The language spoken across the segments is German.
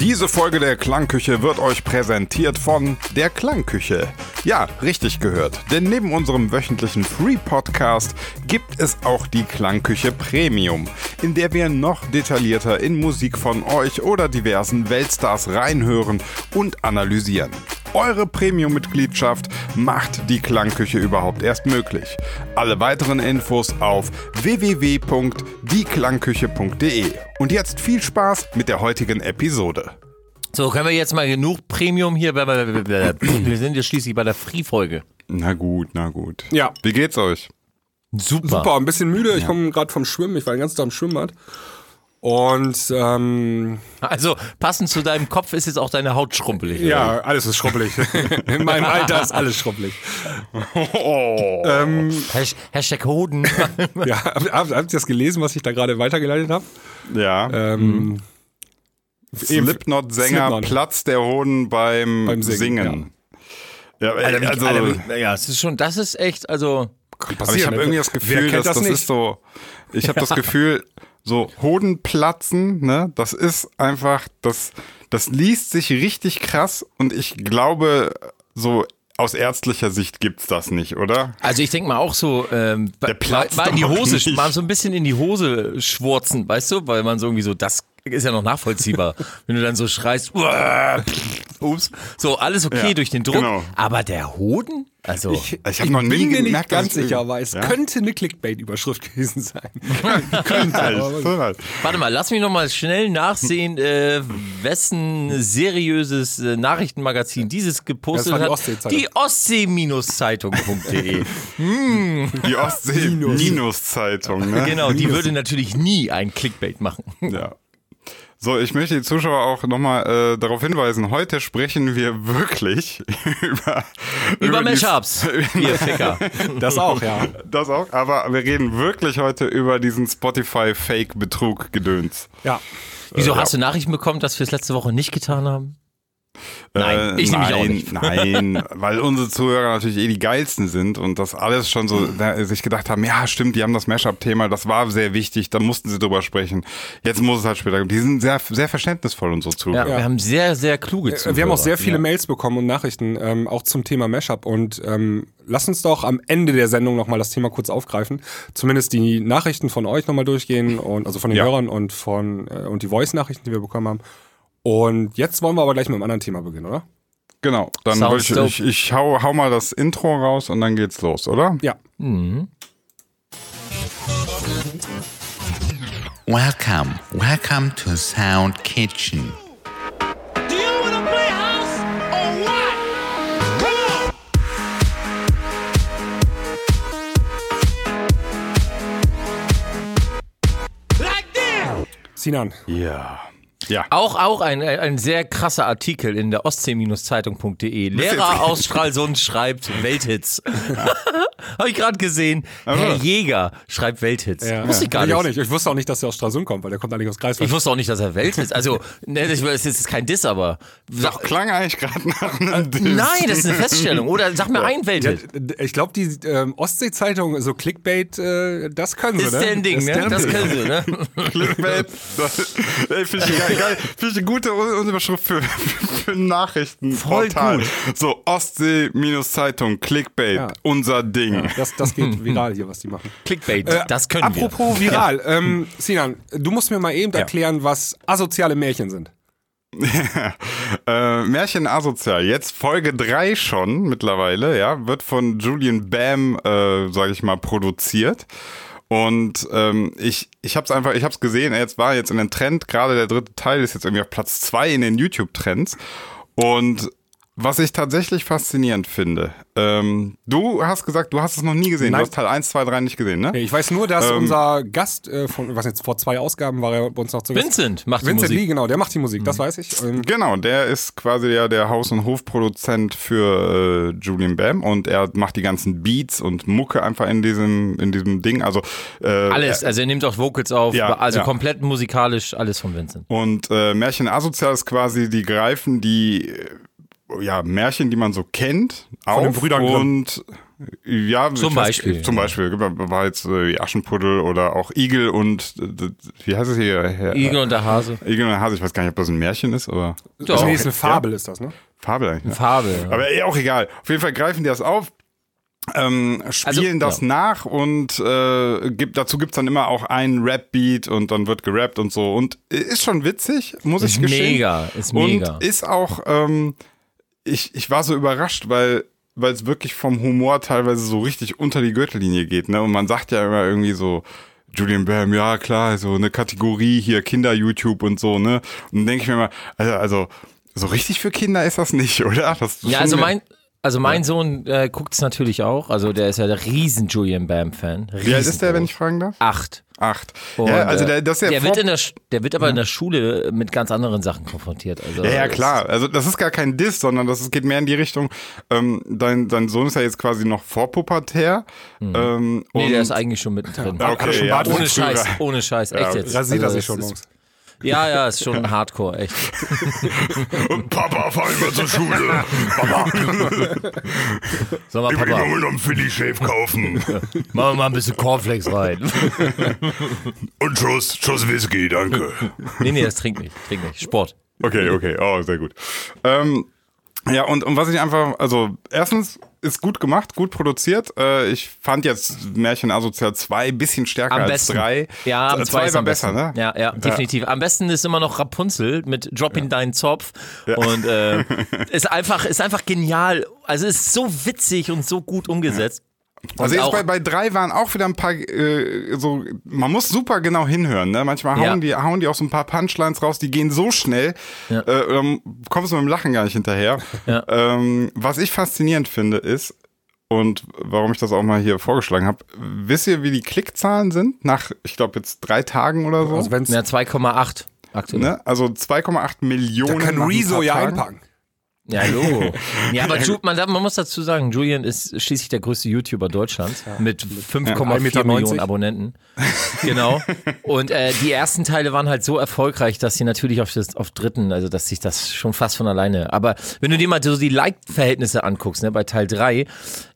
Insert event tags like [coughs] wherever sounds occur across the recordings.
Diese Folge der Klangküche wird euch präsentiert von der Klangküche. Ja, richtig gehört. Denn neben unserem wöchentlichen Free Podcast gibt es auch die Klangküche Premium, in der wir noch detaillierter in Musik von euch oder diversen Weltstars reinhören und analysieren. Eure Premium-Mitgliedschaft macht die Klangküche überhaupt erst möglich. Alle weiteren Infos auf www.dieklangküche.de. Und jetzt viel Spaß mit der heutigen Episode. So, können wir jetzt mal genug Premium hier? [clears throat] Wir sind ja schließlich bei der Free-Folge. Na gut, na gut. Ja. Wie geht's euch? Super. Super, ein bisschen müde. Ich komme gerade vom Schwimmen. Ich war den ganzen Tag im Schwimmbad. Und ähm, Also, passend zu deinem Kopf ist jetzt auch deine Haut schrumpelig. ja, alles ist schrumpelig. [laughs] In meinem Alter ist alles schrumpelig. Oh. Ähm, Hasht- Hashtag Hoden. [laughs] ja, habt, ihr das gelesen, was ich da gerade weitergeleitet habe? Ja. Ähm, Slipknot-Sänger Slipknot. Platz der Hoden beim, Beim Singen. Singen, Ja, Alter, wie- also, Alter, ja, es ist schon, das ist echt, also. aber ich habe irgendwie das Gefühl, dass das, das ist so. Ich habe das [laughs] Gefühl, so Hodenplatzen, ne, das ist einfach, das, das liest sich richtig krass und ich glaube, so aus ärztlicher Sicht gibt's das nicht, oder? Also ich denke mal auch so, ähm, Der platzt mal in die Hose, nicht. mal so ein bisschen in die Hose schwurzen, weißt du, weil man so irgendwie so, das ist ja noch nachvollziehbar, [laughs] wenn du dann so schreist, [laughs] ups, so alles okay Ja, durch den Druck, genau. aber der Hoden, also ich Ich hab noch nie bin mir nicht ganz ich- sicher, aber es Ja? könnte eine Clickbait-Überschrift gewesen sein. [laughs] Halt. Warte mal, lass mich noch mal schnell nachsehen, äh, wessen seriöses äh, Nachrichtenmagazin dieses gepostet die hat. Ostsee-Zeitung. Die Ostsee-Zeitung.de. Die Ostsee-Minus-Zeitung, ne? genau, die würde natürlich nie ein Clickbait machen. Ja. So, ich möchte die Zuschauer auch nochmal äh, darauf hinweisen, heute sprechen wir wirklich [laughs] über... Über die- Mashups, [laughs] ihr Ficker. Das auch, ja. Das auch, aber wir reden wirklich heute über diesen Spotify-Fake-Betrug-Gedöns. Ja. Wieso hast du Nachrichten bekommen, dass wir es letzte Woche nicht getan haben? Nein, Äh, ich nämlich auch nein, nicht. Nein, [laughs] weil unsere Zuhörer natürlich eh die geilsten sind und das alles schon so da, sich gedacht haben, ja stimmt, die haben das Mashup-Thema, das war sehr wichtig, da mussten sie drüber sprechen. Jetzt muss es halt später. Die sind sehr, sehr verständnisvoll, unsere Ja, Zuhörer. wir haben sehr, sehr kluge Zuhörer. Äh, Wir haben auch sehr viele Ja. Mails bekommen und Nachrichten, ähm, auch zum Thema Mashup. Und ähm, lass uns doch am Ende der Sendung nochmal das Thema kurz aufgreifen. Zumindest die Nachrichten von euch nochmal durchgehen und also von den Ja. Hörern und von äh, und die Voice-Nachrichten, die wir bekommen haben. Und jetzt wollen wir aber gleich mit einem anderen Thema beginnen, oder? Genau, dann Sounds will ich, ich, ich hau, hau mal das Intro raus und dann geht's los, oder? Ja. Welcome, welcome to Sound Kitchen. Do you wanna play house or what? Come on! Like this! Sinan. Ja. Ja. Auch, auch ein, ein sehr krasser Artikel in der Ostsee-Zeitung.de. Lehrer aus Stralsund schreibt Welthits. [laughs] Habe ich gerade gesehen. Herr Jäger schreibt Welthits. Wusste ich gar Ich nicht. auch nicht. Ich wusste auch nicht, dass er aus Stralsund kommt, weil der kommt eigentlich aus Greifswald. Ich wusste auch nicht, dass er Welthits. Also, ne, das ist jetzt kein Diss, aber. Doch, klang eigentlich gerade nach einem Diss. Nein, das ist eine Feststellung. Oder sag mir ein Ja, Welthit. ich glaube, die ähm, Ostsee-Zeitung, so Clickbait, äh, das können sie, Ist ne? Ding, Ist ne? Das können sie, ne? [laughs] Clickbait. Das- [laughs] Ey, finde ich geil. Geil. Finde ich eine gute Überschrift für, [laughs] für ein Nachrichtenportal. So, Ostsee-Zeitung, Clickbait, Ja. unser Ding. Das, das geht viral hier, was die machen. Clickbait, Äh, das können wir. Apropos viral. [laughs] Ähm, Sinan, du musst mir mal eben erklären, was asoziale Märchen sind. [laughs] Äh, Märchen asozial. Jetzt Folge 3 schon mittlerweile, ja, wird von Julian Bam, äh, sage ich mal, produziert. Und ähm, ich, ich habe es einfach, ich habe es gesehen. Jetzt war jetzt in den Trend. Gerade der dritte Teil ist jetzt irgendwie auf Platz 2 in den YouTube-Trends. Und was ich tatsächlich faszinierend finde, ähm, du hast gesagt, du hast es noch nie gesehen. Nein. Du hast Teil 1, 2, 3 nicht gesehen, ne? Nee, Ich weiß nur, dass Ähm, unser Gast äh, von, was jetzt vor zwei Ausgaben war er bei uns noch zu Gast. Vincent macht die Vincent Musik. Lee, genau, der macht die Musik, das weiß ich. Ähm, Genau, der ist quasi ja der Haus- und Hofproduzent für äh, Julian Bam und er macht die ganzen Beats und Mucke einfach in diesem in diesem Ding. Also äh, Alles, also er nimmt auch Vocals auf, Ja, also ja. komplett musikalisch, alles von Vincent. Und äh, Märchen asozial ist quasi, die greifen die äh, ja, Märchen, die man so kennt, auf den Brüdern Grimm. und Ja, Zum ich weiß- Beispiel. Zum Beispiel war jetzt äh, Aschenputtel oder auch Igel und äh, wie heißt es hier? Herr- Igel und der Hase. Igel und der Hase. Ich weiß gar nicht, ob das ein Märchen ist, aber Doch. Nee, ist eine Fabel, ist das, ne? Fabel eigentlich. Ne? Farbe. Aber eh auch egal. Auf jeden Fall greifen die das auf. Ähm, spielen Also, das ja. nach und äh, gibt, dazu gibt's dann immer auch einen Rap-Beat und dann wird gerappt und so. Und ist schon witzig, muss Ist ich gestehen. mega, ist mega. Und ist auch, ähm, ich, ich war so überrascht, weil weil es wirklich vom Humor teilweise so richtig unter die Gürtellinie geht. Ne? Und man sagt ja immer irgendwie so, Julian Bam, ja klar, so eine Kategorie hier, Kinder-YouTube und so, ne? Und dann denke ich mir mal, also, also so richtig für Kinder ist das nicht, [laughs] oder? Das Ja, also mein, also mein Sohn äh, guckt es natürlich auch. Also der ist ja der riesen Julian Bam-Fan. Wie alt ist der, wenn ich fragen darf? Acht. Acht. Und, ja, also äh, der, das ist ja der, wird in der, der wird aber in der Schule mit ganz anderen Sachen konfrontiert. Also Ja, ja, klar. Also das ist gar kein Diss, sondern das ist, geht mehr in die Richtung, ähm, dein, dein Sohn ist ja jetzt quasi noch vorpubertär. Ähm, Mhm. Nee, und der ist eigentlich schon mittendrin. Ja, okay, er schon ja, Ohne Scheiß, ohne Scheiß, echt jetzt. Rasiert er Also sich das schon ist- morgens. Ja, ja, ist schon Hardcore, echt. Und [laughs] Papa, fahr ich mal zur Schule. Papa, Sag mal, ich will Papa, mir noch einen Philly Shave kaufen. [laughs] machen wir mal ein bisschen Cornflakes rein. [laughs] Und Schuss, Schuss Whisky, danke. nee, nee, das trinkt nicht, trinkt nicht. Sport. Okay, okay, oh, sehr gut. Ähm, ja, und, und was ich einfach, also erstens ist gut gemacht, gut produziert. Äh, ich fand jetzt Märchen Asozial 2 ein bisschen stärker Am als besten. 3. Ja, am zwei ist war am besser, besten. ne? Ja, ja, definitiv. Am besten ist immer noch Rapunzel mit Drop in deinen Zopf. Und äh, [laughs] ist einfach, ist einfach genial. Also ist so witzig und so gut umgesetzt. Und Also jetzt bei, bei drei waren auch wieder ein paar, äh, so, man muss super genau hinhören, ne? Manchmal hauen, Ja. die, hauen die auch so ein paar Punchlines raus, die gehen so schnell, Ja. äh, dann kommst du mit dem Lachen gar nicht hinterher. Ja. Ähm, was ich faszinierend finde ist, und warum ich das auch mal hier vorgeschlagen habe, wisst ihr, wie die Klickzahlen sind? Nach, ich glaube, jetzt drei Tagen oder so. Also wenn's, ja, 2,8 aktuell. ne? Also 2,8 Millionen. da kann Rezo ja einpacken. Ja, Logo. [laughs] Ja, aber man, man muss dazu sagen, Julian ist schließlich der größte YouTuber Deutschlands mit 5,4 Meter Millionen Abonnenten. Genau. Und äh, die ersten Teile waren halt so erfolgreich, dass sie natürlich auf, das, auf dritten, also dass sich das schon fast von alleine. Aber wenn du dir mal so die Like-Verhältnisse anguckst, ne, bei Teil 3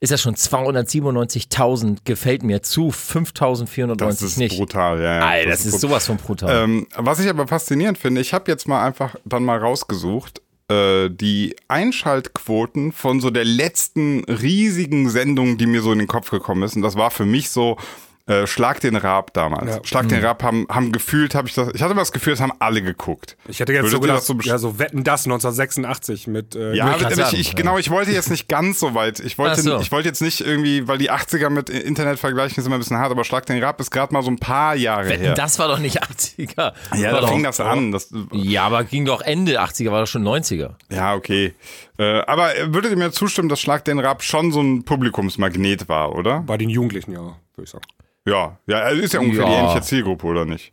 ist das schon 297.000 gefällt mir zu 5.490 Das ist nicht. brutal, ja. ja. Alter, das ist sowas von brutal. Ähm, was ich aber faszinierend finde, ich habe jetzt mal einfach dann mal rausgesucht, äh, die Einschaltquoten von so der letzten riesigen Sendung, die mir so in den Kopf gekommen ist. Und das war für mich so äh, Schlag den Rab damals. Ja. Schlag Mhm. den Rab haben, haben gefühlt, habe ich das, ich hatte immer das Gefühl, das haben alle geguckt. Ich hätte jetzt Würdet so gedacht, das so ja, so Wetten das 1986 mit äh, Ja, grad ich, ich, genau, ich wollte jetzt nicht ganz so weit. Ich wollte, so. ich wollte jetzt nicht irgendwie, weil die 80er mit Internet vergleichen ist immer ein bisschen hart, aber Schlag den Rab ist gerade mal so ein paar Jahre Wetten, her. das war doch nicht 80er. ja, war da fing das an. Das, Ja, aber ging doch Ende 80er, war doch schon 90er. Ja, okay. Äh, aber würdet ihr mir zustimmen, dass Schlag den Rab schon so ein Publikumsmagnet war, oder? bei den Jugendlichen, ja, würde ich sagen. Ja, ja, also ist ja ungefähr die Ja. ähnliche Zielgruppe, oder nicht?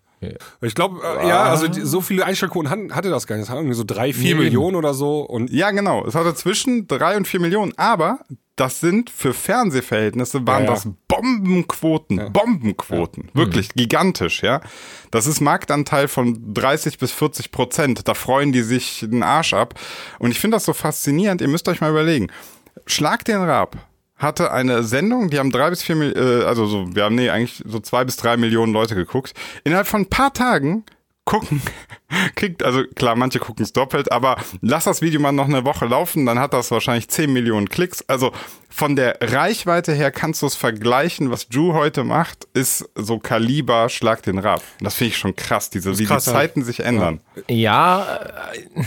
Ich glaube, äh, ja, also die, so viele Einschaltquoten hat, hatte das gar nicht. Das hatten irgendwie so drei, vier Nee, Millionen oder so. Und Ja, genau. Es hatte zwischen drei und vier Millionen, aber das sind für Fernsehverhältnisse waren Ja, ja. das Bombenquoten, Bombenquoten, wirklich gigantisch, ja. Das ist Marktanteil von 30 bis 40 Prozent. Da freuen die sich den Arsch ab. Und ich finde das so faszinierend. Ihr müsst euch mal überlegen. Schlag den Rab hatte eine Sendung, die haben drei bis vier, äh, also so, wir haben nee, eigentlich so zwei bis drei Millionen Leute geguckt. Innerhalb von ein paar Tagen gucken, [laughs] kriegt, also klar, manche gucken es doppelt, aber lass das Video mal noch eine Woche laufen, dann hat das wahrscheinlich 10 Millionen Klicks. Also von der Reichweite her kannst du es vergleichen, was Drew heute macht, ist so Kaliber, schlag den Rab. Und Das finde ich schon krass, diese, wie krass, die. Zeiten sich ändern. Ja, äh,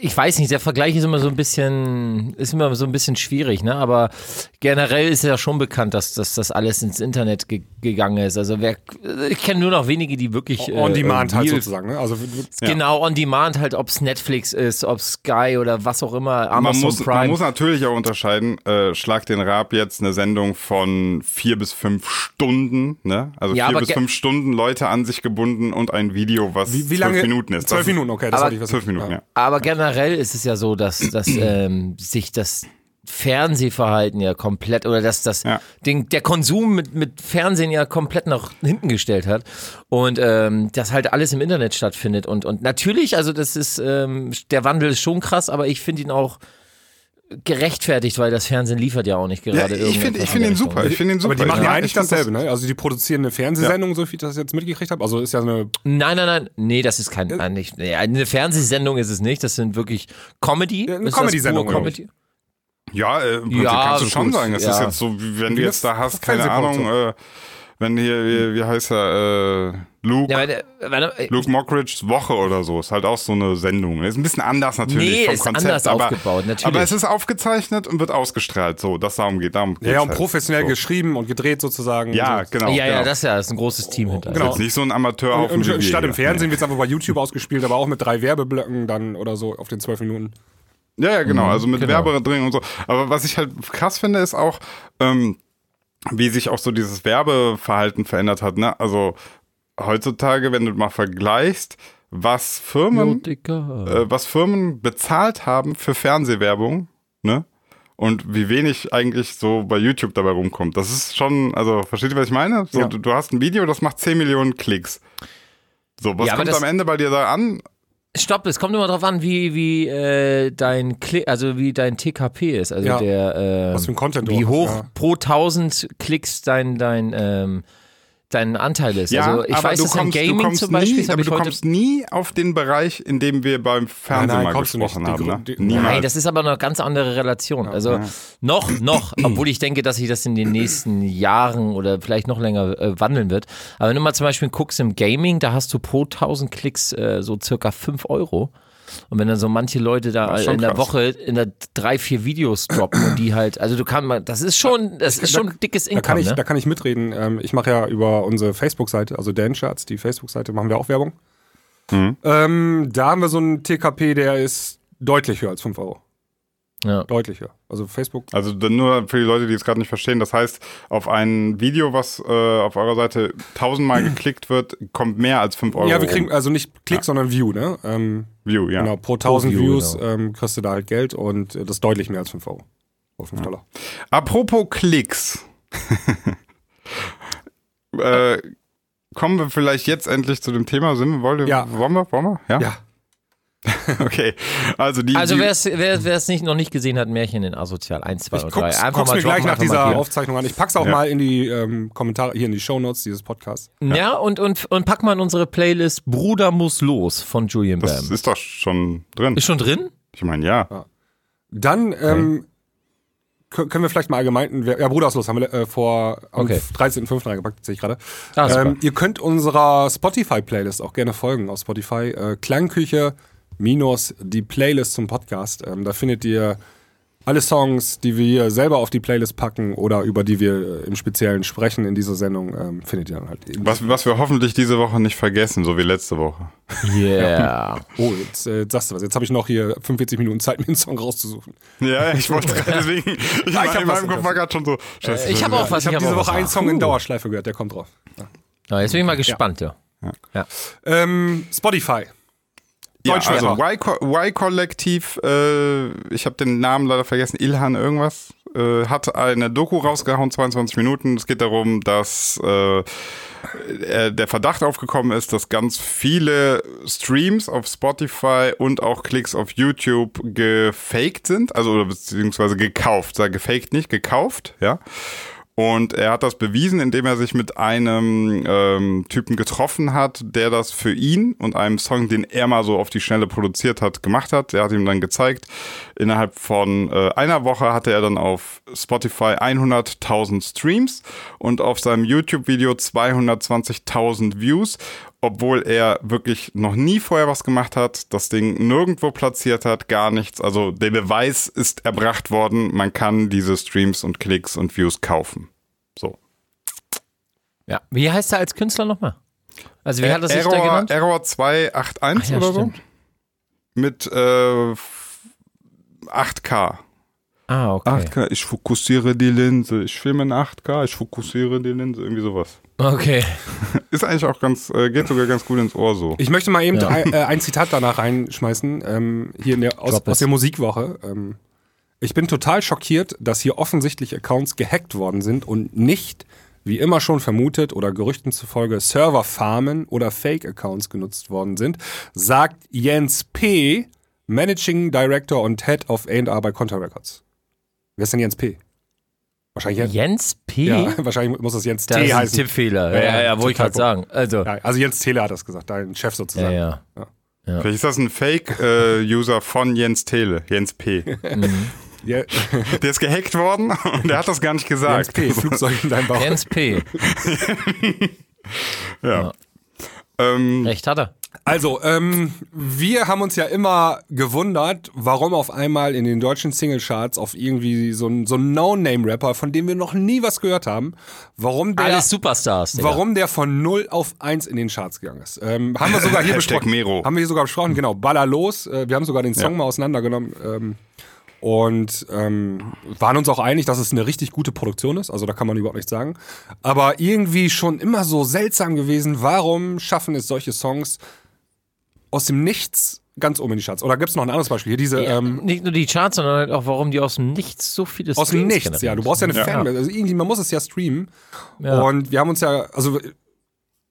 ich weiß nicht, der Vergleich ist immer so ein bisschen, ist immer so ein bisschen schwierig, ne? Aber generell ist ja schon bekannt, dass, dass das alles ins Internet ge gegangen ist. Also wer, ich kenne nur noch wenige, die wirklich on äh, demand halt sozusagen. Ne? Also Genau, on demand halt, ob es Netflix ist, ob Sky oder was auch immer, Man Amazon muss, Prime. man muss natürlich auch unterscheiden, äh, Schlag den Rab jetzt eine Sendung von vier bis fünf Stunden, ne? Also Ja, vier bis fünf Stunden Leute an sich gebunden und ein Video, was wie, wie zwölf lange? Minuten ist. Zwölf ist- Minuten, okay, das Aber- hatte ich was. Zwölf Minuten, ja. Aber generell ist es ja so, dass, dass [clears throat] ähm, sich das Fernsehverhalten ja komplett oder dass das Ja. den, der Konsum mit, mit Fernsehen ja komplett nach hinten gestellt hat und ähm, das halt alles im Internet stattfindet und und natürlich also das ist ähm, der Wandel ist schon krass aber ich finde ihn auch gerechtfertigt, weil das Fernsehen liefert ja auch nicht Ja, gerade ich finde ich find der super. Ich finde ihn super. Aber die machen ja mag eigentlich dasselbe, ne? Also die produzieren eine Fernsehsendung, so wie ich das jetzt mitgekriegt habe. Also ist ja eine. Nein, nein, nein. Nee, das ist kein. Äh, nicht, nee, eine Fernsehsendung ist es nicht. Das sind wirklich Comedy. Ja, eine Comedy-Sendung, Comedy? Ja, äh, im Prinzip Ja, kannst du so schon sagen. Es ja. ist jetzt so, wie wenn du jetzt da hast, keine. Ahnung, äh, wenn hier, wie, wie heißt er, äh, Luke, Ja, warte, warte, äh, Luke Mockridge's Woche oder so. Ist halt auch so eine Sendung. Ist ein bisschen anders natürlich Nee, vom ist Konzept. anders aber, aufgebaut, natürlich. Aber es ist aufgezeichnet und wird ausgestrahlt. So, das darum geht. Darum Ja, und halt. professionell so. geschrieben und gedreht sozusagen. Ja, so. genau. ja, ja, genau. das ist ja das ist ein großes Team hinter. Genau. Jetzt nicht so ein und wie wir statt im. Fernsehen wird es einfach bei YouTube ausgespielt, aber auch mit drei Werbeblöcken dann oder so auf den zwölf Minuten. Ja, ja, genau. Also mit genau. Werbe drin und so. Aber was ich halt krass finde, ist auch, ähm, wie sich auch so dieses Werbeverhalten verändert hat. Ne? Also heutzutage, wenn du mal vergleichst, was Firmen, äh, was Firmen bezahlt haben für Fernsehwerbung, ne? Und wie wenig eigentlich so bei YouTube dabei rumkommt. Das ist schon, also versteht ihr, was ich meine? So, Ja. du, du hast ein Video, das macht 10 Millionen Klicks. So, was Ja, kommt das- am Ende bei dir da an? Stopp, es kommt immer drauf an, wie, wie äh, dein Klick, also wie dein TKP ist. Also Ja. der äh, Was für ein Content wie hoch hast, ja. pro 1000 Klicks dein, dein, ähm, dein Anteil ist. Ja, also ich aber weiß, du dass kommst, im du Gaming kommst zum Beispiel, nie, aber du kommst nie auf den Bereich, in dem wir beim Fernsehen Nein, nein, mal gesprochen haben. Ne? Nein, das ist aber eine ganz andere Relation. Also noch, noch, [clears throat] obwohl ich denke, dass sich das in den nächsten Jahren oder vielleicht noch länger äh, wandeln wird. Aber wenn du mal zum Beispiel guckst im Gaming, da hast du pro 1000 Klicks äh, so circa 5 Euro. Und wenn dann so manche Leute da schon in der krass. Woche in der drei, vier Videos droppen und die halt, also du kannst mal, das ist schon, das ist schon ein dickes Da Income, kann ich, ne? da kann ich mitreden. Ähm, ich mache ja über unsere Facebook-Seite, also Dan Charts, die Facebook-Seite, machen wir auch Werbung. Mhm. Ähm, da haben wir so einen TKP, der ist deutlich höher als 5 Euro. Ja. Deutlich höher. Also Facebook. Also dann nur für die Leute, die es gerade nicht verstehen, das heißt, auf ein Video, was äh, auf eurer Seite tausendmal geklickt wird, kommt mehr als 5 Euro. Ja, wir kriegen also nicht Klick, sondern View, ne? Ähm, View, ja. Genau, pro 1000 View, Views genau. ähm, kriegst du da halt Geld und äh, das ist deutlich mehr als 5 Euro. Oder 5 Dollar. Apropos Klicks. [laughs] äh, kommen wir vielleicht jetzt endlich zu dem Thema? Sind wir, wollen, wir- Ja. wollen wir? Wollen wir? Ja. Ja. [laughs] Okay. Also die. Also wer es wer, nicht, noch nicht gesehen hat, Märchen in Asozial 1, 2 Ich und 3. guck's, Einfach guck's mir gleich nach dieser. Aufzeichnung an. Ich pack's auch Ja. mal in die ähm, Kommentare, hier in die Shownotes dieses Podcasts. Ja, und, und, und pack mal in unsere Playlist Bruder muss los von Julian das Bam. ist doch schon drin. Ist schon drin? Ich meine, ja. Dann ähm, kö- können wir vielleicht mal allgemein, ja, Bruderslos haben wir äh, vor am Okay. 13.05. reingepackt, sehe ich gerade. Ah, ähm, ihr könnt unserer Spotify-Playlist auch gerne folgen auf Spotify. Äh, Klangküche minus die Playlist zum Podcast. Ähm, da findet ihr alle Songs, die wir hier selber auf die Playlist packen oder über die wir äh, im Speziellen sprechen in dieser Sendung, ähm, findet ihr dann halt. eben. Was, was wir hoffentlich diese Woche nicht vergessen, so wie letzte Woche. Yeah. Oh, jetzt, äh, jetzt sagst du was. Jetzt habe ich noch hier 45 Minuten Zeit, mir einen Song rauszusuchen. Ja, ich wollte [laughs] gerade deswegen. Ich war, hab in meinem Kopf war gerade schon so. Scheiße. ich habe auch was. Ich habe hab diese Woche einen Song in Dauerschleife gehört, der kommt drauf. Ja, jetzt bin ich mal gespannt, ja. Ähm, Spotify. Ja, also Y-Ko- Y-Kollektiv, äh, ich habe den Namen leider vergessen, Ilhan irgendwas, äh, hat eine Doku rausgehauen, 22 Minuten. Es geht darum, dass äh, äh, der Verdacht aufgekommen ist, dass ganz viele Streams auf Spotify und auch Klicks auf YouTube gefaked sind, also oder beziehungsweise gekauft, sag gefaked nicht, gekauft, ja. Und er hat das bewiesen, indem er sich mit einem ähm, Typen getroffen hat, der das für ihn und einem Song, den er mal so auf die Schnelle produziert hat, gemacht hat. Der hat ihm dann gezeigt, innerhalb von äh, einer Woche hatte er dann auf Spotify 100.000 Streams und auf seinem YouTube-Video 220.000 Views, obwohl er wirklich noch nie vorher was gemacht hat, das Ding nirgendwo platziert hat, gar nichts. Also der Beweis ist erbracht worden, man kann diese Streams und Klicks und Views kaufen. So. ja. Wie heißt er als Künstler nochmal? Also wie hat er sich da Error, genannt? Error 281 Ach ja, oder stimmt. so? Mit äh, 8K. Ah, okay. 8K, ich fokussiere die Linse. Ich filme in 8K, ich fokussiere die Linse. Irgendwie sowas. Okay. [laughs] Ist eigentlich auch ganz, äh, geht sogar ganz gut ins Ohr so. Ich möchte mal eben Ja. ein, äh, ein Zitat danach reinschmeißen, ähm, hier in der, aus, aus der Musikwoche. Ähm, ich bin total schockiert, dass hier offensichtlich Accounts gehackt worden sind und nicht, wie immer schon vermutet oder Gerüchten zufolge, Serverfarmen oder Fake-Accounts genutzt worden sind, sagt Jens P., Managing Director und Head of A&R bei Conta Records. Wer ist denn Jens P? Wahrscheinlich Jens P. Ja, [laughs] wahrscheinlich muss das Jens Das T ist ein heißen. Tippfehler. Ja, ja, ja wollte ich gerade sagen. Also, Ja, also Jens Tele hat das gesagt, dein Chef ja, sozusagen. ja. Vielleicht ist das ein Fake-User von Jens Tele, Jens P. [laughs] Ja, Der ist gehackt worden und der hat das gar nicht gesagt. Jens P, Flugzeug in deinem Bauch. Jens P. [laughs] Ja. Ähm, Recht hat er. Also, ähm, wir haben uns ja immer gewundert, warum auf einmal in den deutschen Singlecharts auf irgendwie so ein, so ein No-Name-Rapper, von dem wir noch nie was gehört haben, warum der, Alles Superstars. Digga. warum der von 0 auf 1 in den Charts gegangen ist. Ähm, haben wir sogar hier [laughs] Hashtag besprochen. Mero. Haben wir hier sogar besprochen, genau. Baller los. Äh, wir haben sogar den Song Ja. mal auseinandergenommen. Ähm, und ähm, waren uns auch einig, dass es eine richtig gute Produktion ist. Also da kann man überhaupt nichts sagen. Aber irgendwie schon immer so seltsam gewesen, warum schaffen es solche Songs aus dem Nichts ganz oben in die Charts? Oder gibt es noch ein anderes Beispiel? Hier diese Ja, ähm, nicht nur die Charts, sondern halt auch, warum die aus dem Nichts so viele aus dem Nichts, ja. generieren. Du brauchst ja eine Ja. Fanbase. Also irgendwie, man muss es ja streamen. Ja. Und wir haben uns ja, also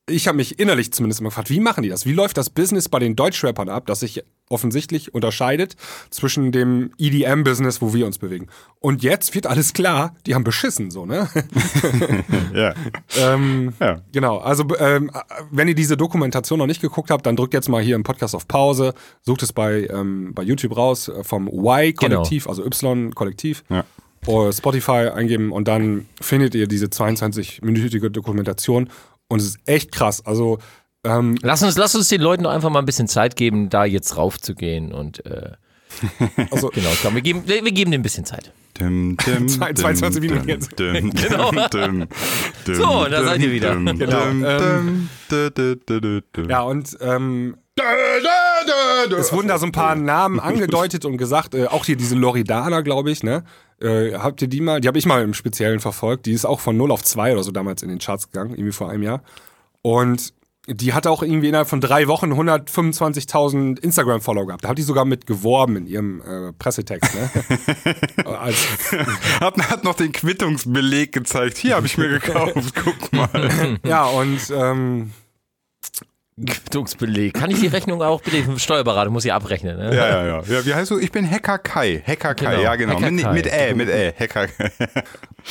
ich habe mich innerlich zumindest immer gefragt, wie machen die das? Wie läuft das Business bei den Deutschrappern ab, das sich offensichtlich unterscheidet zwischen dem EDM-Business, wo wir uns bewegen? Und jetzt wird alles klar, die haben beschissen, so, ne? [laughs] ja. ähm, Ja. Genau, also ähm, wenn ihr diese Dokumentation noch nicht geguckt habt, dann drückt jetzt mal hier im Podcast auf Pause, sucht es bei, ähm, bei YouTube raus, äh, vom Y-Kollektiv, also Y-Kollektiv. Ja. oder Spotify eingeben und dann findet ihr diese 22-minütige Dokumentation und es ist echt krass. Also ähm, Lass uns, lass uns den Leuten doch einfach mal ein bisschen Zeit geben, da jetzt raufzugehen und äh, [laughs] Also- genau, komm, wir geben, wir, geben dem ein bisschen Zeit. Dim, dim, Zwei- 22 dim, Minuten jetzt. Genau. So, da seid ihr wieder. Genau, ja und ähm, es wurden da so ein paar Namen [laughs] angedeutet und gesagt, äh, auch hier diese Loridana, glaube ich, ne? Äh, habt ihr die mal? Die habe ich mal im Speziellen verfolgt. Die ist auch von 0 auf 2 oder so damals in den Charts gegangen, irgendwie vor einem Jahr. Und die hat auch irgendwie innerhalb von drei Wochen 125.000 Instagram-Follower gehabt. Da hat die sogar mit geworben in ihrem äh, Pressetext. Ne? [laughs] Als, Hat, hat noch den Quittungsbeleg gezeigt. Hier habe ich mir gekauft. [laughs] Guck mal. ja, und ähm, Quittungsbeleg. Kann ich die Rechnung auch bitte vom Steuerberater, muss ich abrechnen. Ne? Ja, ja, ja, ja. Wie heißt du? Ich bin Hacker Kai. Hacker Kai, Genau. ja genau. Hacker mit, Kai. mit Ä, mit Ä. Hacker Kai.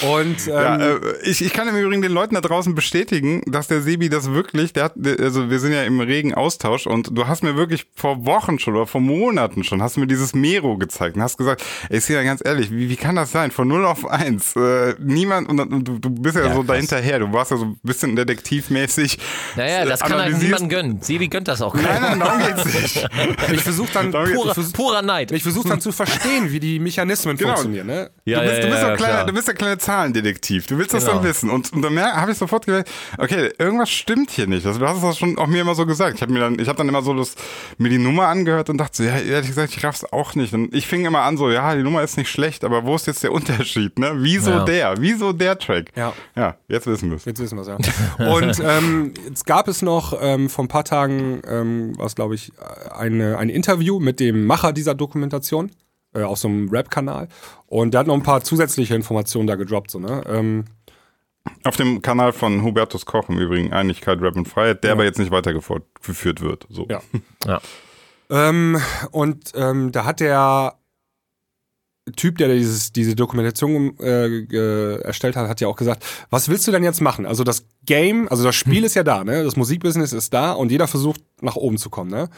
und ähm, Ja, äh, ich, ich kann im Übrigen den Leuten da draußen bestätigen, dass der Sebi das wirklich, der hat, also wir sind ja im regen Austausch und du hast mir wirklich vor Wochen schon oder vor Monaten schon, hast mir dieses Mero gezeigt und hast gesagt, ey, Sina, ganz ehrlich, wie, wie kann das sein? Von 0 auf 1. Äh, niemand, und, und du, du bist ja, Ja, so krass. dahinterher, du warst ja so ein bisschen detektivmäßig. Naja, das kann halt analysierst- niemand gönnen. Sebi gönnt das auch Nein, keiner. nein, darum geht's nicht. [laughs] ich versuche dann, Purer, versuch, purer Neid. ich versuch dann zu verstehen, wie die Mechanismen Genau. funktionieren. Ne? Ja, du bist, ja, du bist ja, kleiner, du bist der kleine Zahlendetektiv. Du willst das Genau. dann wissen. Und, und dann habe ich sofort gemerkt, okay, irgendwas stimmt hier nicht. Also, du hast es schon auch mir immer so gesagt. Ich habe mir dann, ich habe dann immer so das, mir die Nummer angehört und dachte, so, ja, ehrlich gesagt, ich raff's auch nicht. Und ich fing immer an so, ja, die Nummer ist nicht schlecht, aber wo ist jetzt der Unterschied? Ne? Wieso Ja. der? Wieso der Track? Ja. Ja, jetzt wissen wir es. Jetzt wissen wir es, ja. [laughs] Und ähm, jetzt gab es noch ähm, vor ein paar Tagen, ähm, was glaube ich, eine, ein Interview mit dem Macher dieser Dokumentation äh, auf so einem Rap-Kanal. Und der hat noch ein paar zusätzliche Informationen da gedroppt. So, ne? ähm, Auf dem Kanal von Hubertus Koch im Übrigen, Einigkeit, Rap und Freiheit, der aber jetzt nicht weitergeführt wird. So. Ja. Ja. Ähm, und ähm, da hat der Typ, der dieses, diese Dokumentation äh, erstellt hat, hat ja auch gesagt, was willst du denn jetzt machen? Also das Game, also das Spiel ist ja da, ne? Das Musikbusiness ist da und jeder versucht nach oben zu kommen, ne?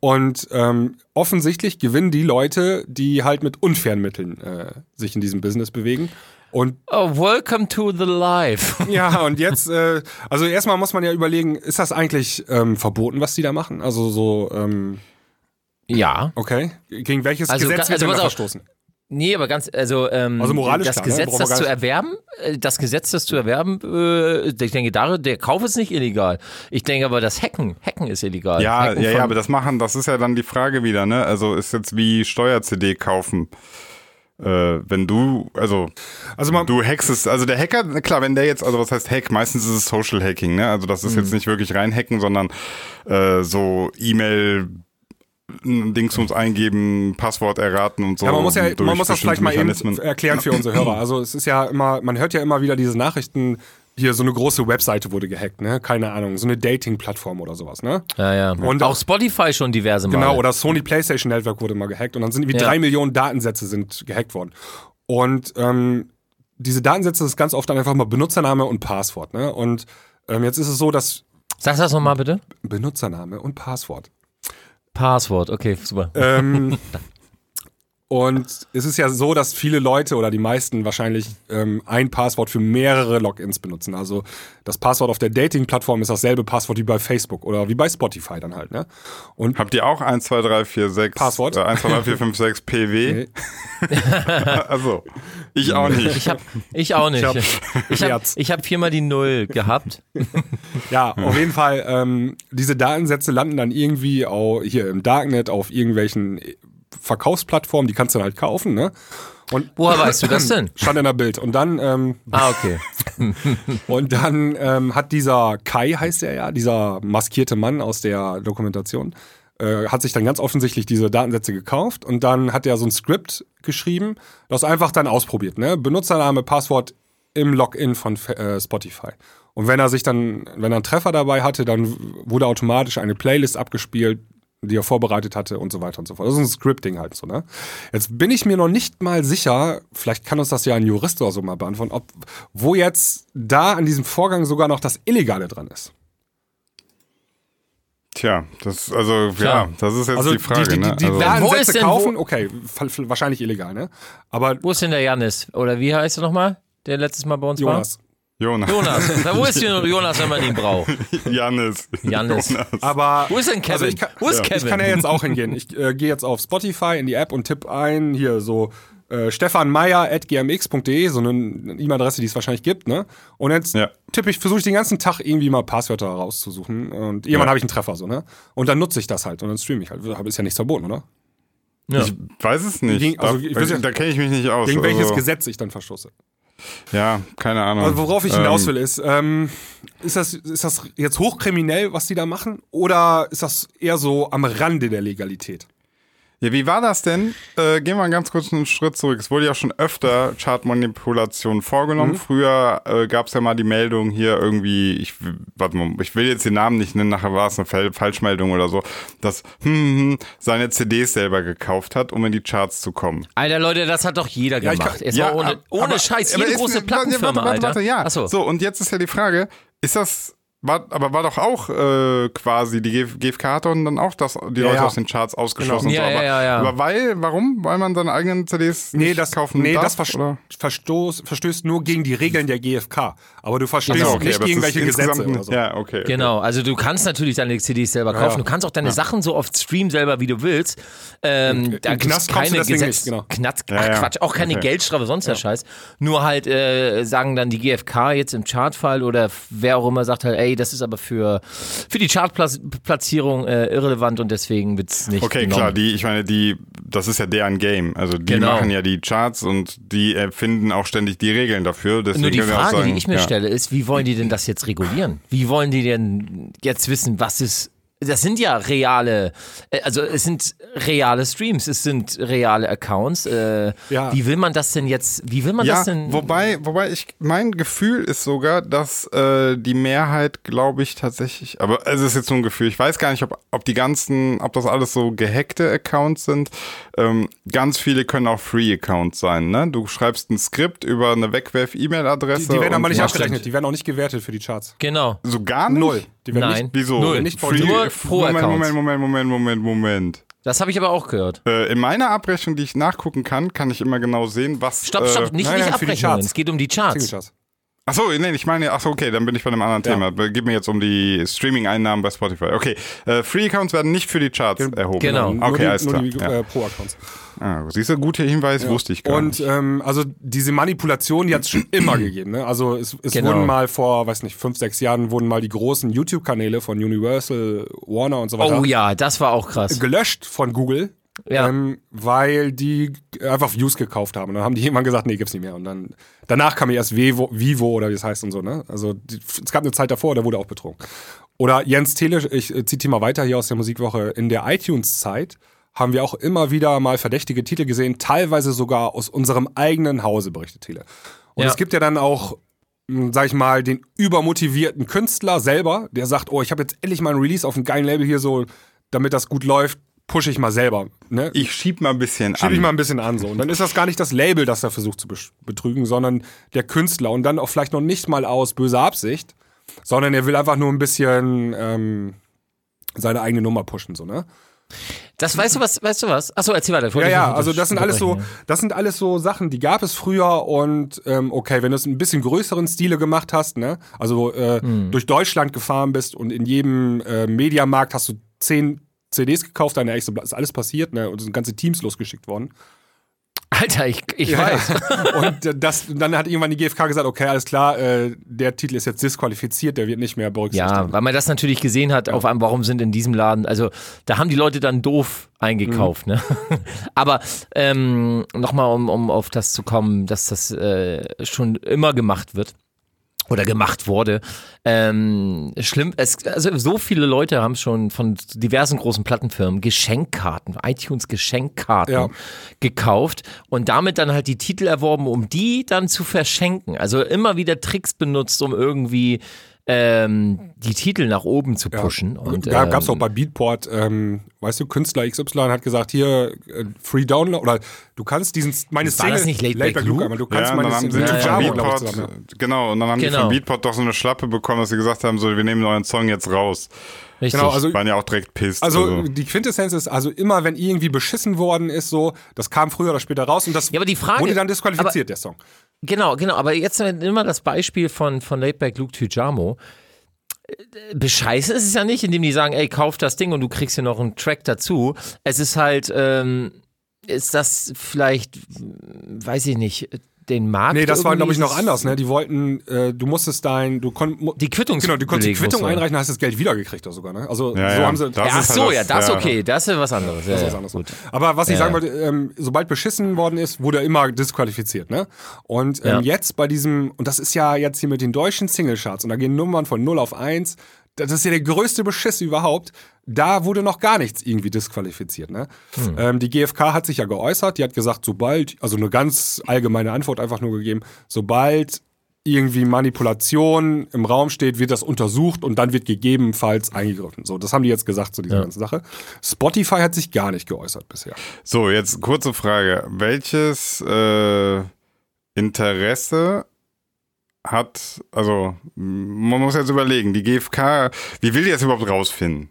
Und ähm, offensichtlich gewinnen die Leute, die halt mit unfairen Mitteln äh, sich in diesem Business bewegen. Und Oh, welcome to the life. [laughs] ja, und jetzt, äh, also erstmal muss man ja überlegen, ist das eigentlich ähm, verboten, was die da machen? Also so, ähm, Ja. okay, gegen welches Also, Gesetz also wird denn pass da auf. Nee, aber ganz, also, ähm, Also moralisch das klar, ne? Gesetz, wir das zu erwerben, äh, das Gesetz, das zu erwerben, äh, ich denke, da, der Kauf ist nicht illegal. Ich denke aber, das Hacken, Hacken ist illegal. Ja, Hacken ja, ja, aber das machen, das ist ja dann die Frage wieder, ne? Also ist jetzt wie Steuer-CD kaufen. Äh, wenn du, also, Also man, du hackst also der Hacker, klar, wenn der jetzt, also was heißt Hack, meistens ist es Social Hacking, ne? Also das ist Mhm. jetzt nicht wirklich reinhacken, sondern äh, so E-Mail Dingsums eingeben, Passwort erraten und so. ja, man muss ja, man muss das vielleicht mal eben erklären für unsere Hörer. Also es ist ja immer, man hört ja immer wieder diese Nachrichten. hier so eine große Webseite wurde gehackt, ne? Keine Ahnung, so eine Dating-Plattform oder sowas, ne? Ja, ja. Und auch Spotify schon diverse Mal. Genau, oder Sony PlayStation Network wurde mal gehackt und dann sind wie Ja. drei Millionen Datensätze sind gehackt worden. Und ähm, diese Datensätze ist ganz oft dann einfach mal Benutzername und Passwort, ne? Und ähm, jetzt ist es so, dass Sag das nochmal bitte. Benutzername und Passwort. Passwort, okay, super. Ähm, [laughs] und es ist ja so, dass viele Leute oder die meisten wahrscheinlich ähm, ein Passwort für mehrere Logins benutzen. Also das Passwort auf der Dating-Plattform ist dasselbe Passwort wie bei Facebook oder wie bei Spotify dann halt. Ne? Und Habt ihr auch 1, 2, 3, 4, 6 Passwort? Äh, 1, 2, 3, 4, 5, 6 PW? Nee. [laughs] also, ich auch nicht. Ich hab, ich auch nicht. hab Ich habe ich hab viermal die Null gehabt. [laughs] Ja, auf jeden Fall, ähm, diese Datensätze landen dann irgendwie auch hier im Darknet auf irgendwelchen Verkaufsplattformen, die kannst du dann halt kaufen, ne? Und Woher weißt du das denn? [clears throat] stand in der Bild. Und dann, ähm, Ah, okay. [laughs] und dann ähm, hat dieser Kai, heißt er ja, dieser maskierte Mann aus der Dokumentation, äh, hat sich dann ganz offensichtlich diese Datensätze gekauft und dann hat er so ein Skript geschrieben, das einfach dann ausprobiert, ne? Benutzername, Passwort im Login von äh, Spotify. Und wenn er sich dann, wenn er einen Treffer dabei hatte, dann wurde automatisch eine Playlist abgespielt, die er vorbereitet hatte und so weiter und so fort. Das ist ein Scripting halt so, ne? Jetzt bin ich mir noch nicht mal sicher, vielleicht kann uns das ja ein Jurist oder so mal beantworten, ob, wo jetzt da an diesem Vorgang sogar noch das Illegale dran ist. Tja, das, also, Tja. ja, das ist jetzt Also die Frage, die, die, ne? die also, Wo ist denn kaufen, wo- okay, wahrscheinlich illegal, ne? Aber Wo ist denn der Janis? Oder wie heißt er nochmal? Der letztes Mal bei uns Jonas. war? Jonas. [laughs] Na, wo ist denn Jonas, wenn man ihn braucht? Janis. Janis. Jonas. aber Wo ist denn Kevin? Also ich kann, Wo ist ja. Kevin? Ich kann ja jetzt auch hingehen. Ich äh, gehe jetzt auf Spotify in die App und tippe ein, hier so äh, stefanmeier.gmx.de, so eine E-Mail-Adresse, die es wahrscheinlich gibt, ne? Und jetzt Ja. tippe ich, versuche ich den ganzen Tag irgendwie mal Passwörter rauszusuchen und irgendwann Ja. habe ich einen Treffer, so, ne? Und dann nutze ich das halt und dann streame ich halt. Aber ist ja nichts verboten, oder? Ja. Ich weiß es nicht. Gegen- also da da kenne ich mich nicht aus. Gegen welches also, Gesetz ich dann verstoße. Ja, keine Ahnung. Also worauf ich hinaus Ähm, will, ist, ähm, ist, das, ist das jetzt hochkriminell, was die da machen? Oder ist das eher so am Rande der Legalität? Ja, wie war das denn? Äh, gehen wir mal ganz kurz einen Schritt zurück. Es wurde ja schon öfter Chartmanipulationen vorgenommen. Früher äh, gab es ja mal die Meldung hier irgendwie, ich, warte mal, ich will jetzt den Namen nicht nennen, nachher war es eine Fel Falschmeldung oder so, dass hm, hm, seine CDs selber gekauft hat, um in die Charts zu kommen. Alter, Leute, das hat doch jeder Ja, gemacht. kann- Jetzt mal ohne, ohne aber- Scheiß, aber jede ist große eine- Plattenfirma, warte, warte, Alter. warte, ja. Achso. So, und jetzt ist ja die Frage, ist das, war, aber war doch auch äh, quasi, die GF GfK hat doch dann auch das, die Ja, Leute ja. aus den Charts ausgeschlossen Genau. und so. Ja, aber, ja, ja, ja. aber weil, warum? Weil man seine eigenen CDs Nee, nicht das, kaufen nee, darf? das vers oder? verstoß, verstößt nur gegen die Regeln der GfK. Aber du verstößt Genau, okay, nicht es gegen welche Gesetze oder so. Ja, okay. okay. Genau, also du kannst natürlich deine CDs selber kaufen. ja. Du kannst auch deine Sachen so oft streamen selber, wie du willst. Ähm, da kommst du keine Gesetz, genau. Knast, Ja, ach ja. Quatsch, auch keine Okay. Geldstrafe, sonst der Scheiß. Nur halt äh, sagen dann die GfK jetzt im Chartfall oder wer auch immer sagt halt, ey, das ist aber für, für die Chartplatzierung äh, irrelevant und deswegen wird's nicht Okay, genommen. klar, die, ich meine, die, das ist ja deren Game. Also die Genau. machen ja die Charts und die erfinden auch ständig die Regeln dafür. Deswegen Nur die Frage, sagen, die ich mir ja. stelle, ist, wie wollen die denn das jetzt regulieren? Wie wollen die denn jetzt wissen, was ist. Das sind ja reale, äh, also es sind reale Streams, es sind reale Accounts. Äh, Ja. Wie will man das denn jetzt, wie will man Ja, das denn? wobei, wobei ich, mein Gefühl ist sogar, dass äh, die Mehrheit, glaube ich, tatsächlich, aber es ist jetzt nur ein Gefühl, ich weiß gar nicht, ob, ob die ganzen, ob das alles so gehackte Accounts sind. Ähm, ganz viele können auch Free-Accounts sein, ne? Du schreibst ein Skript über eine Die, Wegwerf-E-Mail-Adresse. die werden aber nicht abgerechnet, die werden auch nicht gewertet für die Charts. genau. So gar nicht? Null. Die werden Nein. Nicht, Wieso? Null. Nicht Free, Nur pro Moment. Moment, Moment, Moment, Moment, Moment. Das habe ich aber auch gehört. Äh, in meiner Abrechnung, die ich nachgucken kann, kann ich immer genau sehen, was. Stopp, stopp, Äh, nicht, nein, nicht nein, für die Abrechnungen, Charts. es geht um die Charts. Singlecharts. Achso, nee, ich meine, achso, okay, dann bin ich bei einem anderen Ja. Thema. Gib mir jetzt um die Streaming-Einnahmen bei Spotify. Okay, äh, Free-Accounts werden nicht für die Charts erhoben. Genau. Nur Okay, die, alles nur klar. die ja. äh, Pro-Accounts. ah, siehst du, guter Hinweis, wusste ich gar Und nicht. ähm, also diese Manipulation, die hat es schon [clears throat] immer gegeben. Ne? Also es, es Genau. wurden mal vor, weiß nicht, fünf, sechs Jahren wurden mal die großen YouTube-Kanäle von Universal, Warner und so weiter Oh ja, das war auch krass. gelöscht von Google. Ja. Ähm, weil die einfach Views gekauft haben. Und dann haben die irgendwann gesagt, nee, gibt's nicht mehr. Und dann danach kam erst Vivo, Vivo oder wie es heißt und so, ne? Also die, es gab eine Zeit davor, da wurde auch betrogen. Oder Jens Tele, ich äh, zitiere mal weiter hier aus der Musikwoche, in der iTunes-Zeit haben wir auch immer wieder mal verdächtige Titel gesehen, teilweise sogar aus unserem eigenen Hause, berichtet Tele. Und Ja. es gibt ja dann auch mh, sag ich mal, den übermotivierten Künstler selber, der sagt, oh, ich habe jetzt endlich mal ein Release auf einem geilen Label hier so, damit das gut läuft, pushe ich mal selber. Ne? Ich schieb mal ein bisschen Schiebe an. ich mal ein bisschen an so. Und dann ist das gar nicht das Label, das da versucht zu betrügen, sondern der Künstler. Und dann auch vielleicht noch nicht mal aus böser Absicht, sondern er will einfach nur ein bisschen ähm, seine eigene Nummer pushen, so, ne? Das weißt du was, weißt du was? Achso, erzähl weiter. Ja, ja, also das sind alles so, das sind alles so Sachen, die gab es früher und ähm, okay, wenn du es ein bisschen größeren Stile gemacht hast, ne, also äh, Hm. durch Deutschland gefahren bist und in jedem äh, Mediamarkt hast du zehn CDs gekauft, deine Exemplar, ist alles passiert, ne, und sind ganze Teams losgeschickt worden. Alter, ich, ich weiß. [laughs] und das, dann hat irgendwann die GfK gesagt, okay, alles klar, äh, der Titel ist jetzt disqualifiziert, der wird nicht mehr berücksichtigt. Ja, weil man das natürlich gesehen hat, auf einem, warum sind in diesem Laden, also da haben die Leute dann doof eingekauft, ne? [laughs] Aber ähm, nochmal, um, um auf das zu kommen, dass das äh, schon immer gemacht wird oder gemacht wurde. Ähm, schlimm, es, also so viele Leute haben schon von diversen großen Plattenfirmen Geschenkkarten, iTunes Geschenkkarten Ja. gekauft und damit dann halt die Titel erworben, um die dann zu verschenken. Also immer wieder Tricks benutzt, um irgendwie ähm, die Titel nach oben zu pushen. Und, ja, ähm, gab's auch bei Beatport, ähm, weißt du, Künstler XY hat gesagt, hier, äh, Free Download, oder du kannst diesen, meine War Single, das nicht Laidback Luke? einmal, du Ja, kannst und dann meine Single ja, ja. Beatport, zusammen, ja. genau, und dann haben die Genau. von Beatport doch so eine Schlappe bekommen, dass sie gesagt haben, so, wir nehmen euren Song jetzt raus. richtig. Genau, also Waren ja auch direkt pisst. Also die Quintessenz ist, also immer wenn irgendwie beschissen worden ist, so, das kam früher oder später raus und das Ja, aber die Frage- wurde dann disqualifiziert, aber- der Song. Genau, genau. Aber jetzt immer das Beispiel von, von Laidback Luke Tujamo. Äh, Bescheißen ist es ja nicht, indem die sagen, ey, kauf das Ding und du kriegst hier noch einen Track dazu. Es ist halt, ähm, ist das vielleicht, weiß ich nicht, den Markt. Nee, das war, glaube ich, noch anders, ne? Die wollten, äh, du musstest dein, du konntest. Die Quittungs- Genau, du konntest die Quittung einreichen, hast das Geld wiedergekriegt oder sogar, ne? Also Ja, so ja, haben sie. das Ja, ach halt so, das- ja, das ja. okay, das ist was anderes. Ja, Das ist was anderes. gut. Aber was ich Ja. sagen wollte, ähm, sobald beschissen worden ist, wurde er immer disqualifiziert, ne? Und ähm, Ja. jetzt bei diesem, und das ist ja jetzt hier mit den deutschen Singlecharts, und da gehen Nummern von 0 auf 1, das ist ja der größte Beschiss überhaupt. Da wurde noch gar nichts irgendwie disqualifiziert, ne? Hm. Ähm, die GfK hat sich ja geäußert, die hat gesagt, sobald, also eine ganz allgemeine Antwort einfach nur gegeben, sobald irgendwie Manipulation im Raum steht, wird das untersucht und dann wird gegebenenfalls eingegriffen. So, das haben die jetzt gesagt zu dieser Ja. ganzen Sache. Spotify hat sich gar nicht geäußert bisher. So, jetzt kurze Frage. Welches äh, Interesse hat, also man muss jetzt überlegen, die GfK, wie will die das überhaupt rausfinden?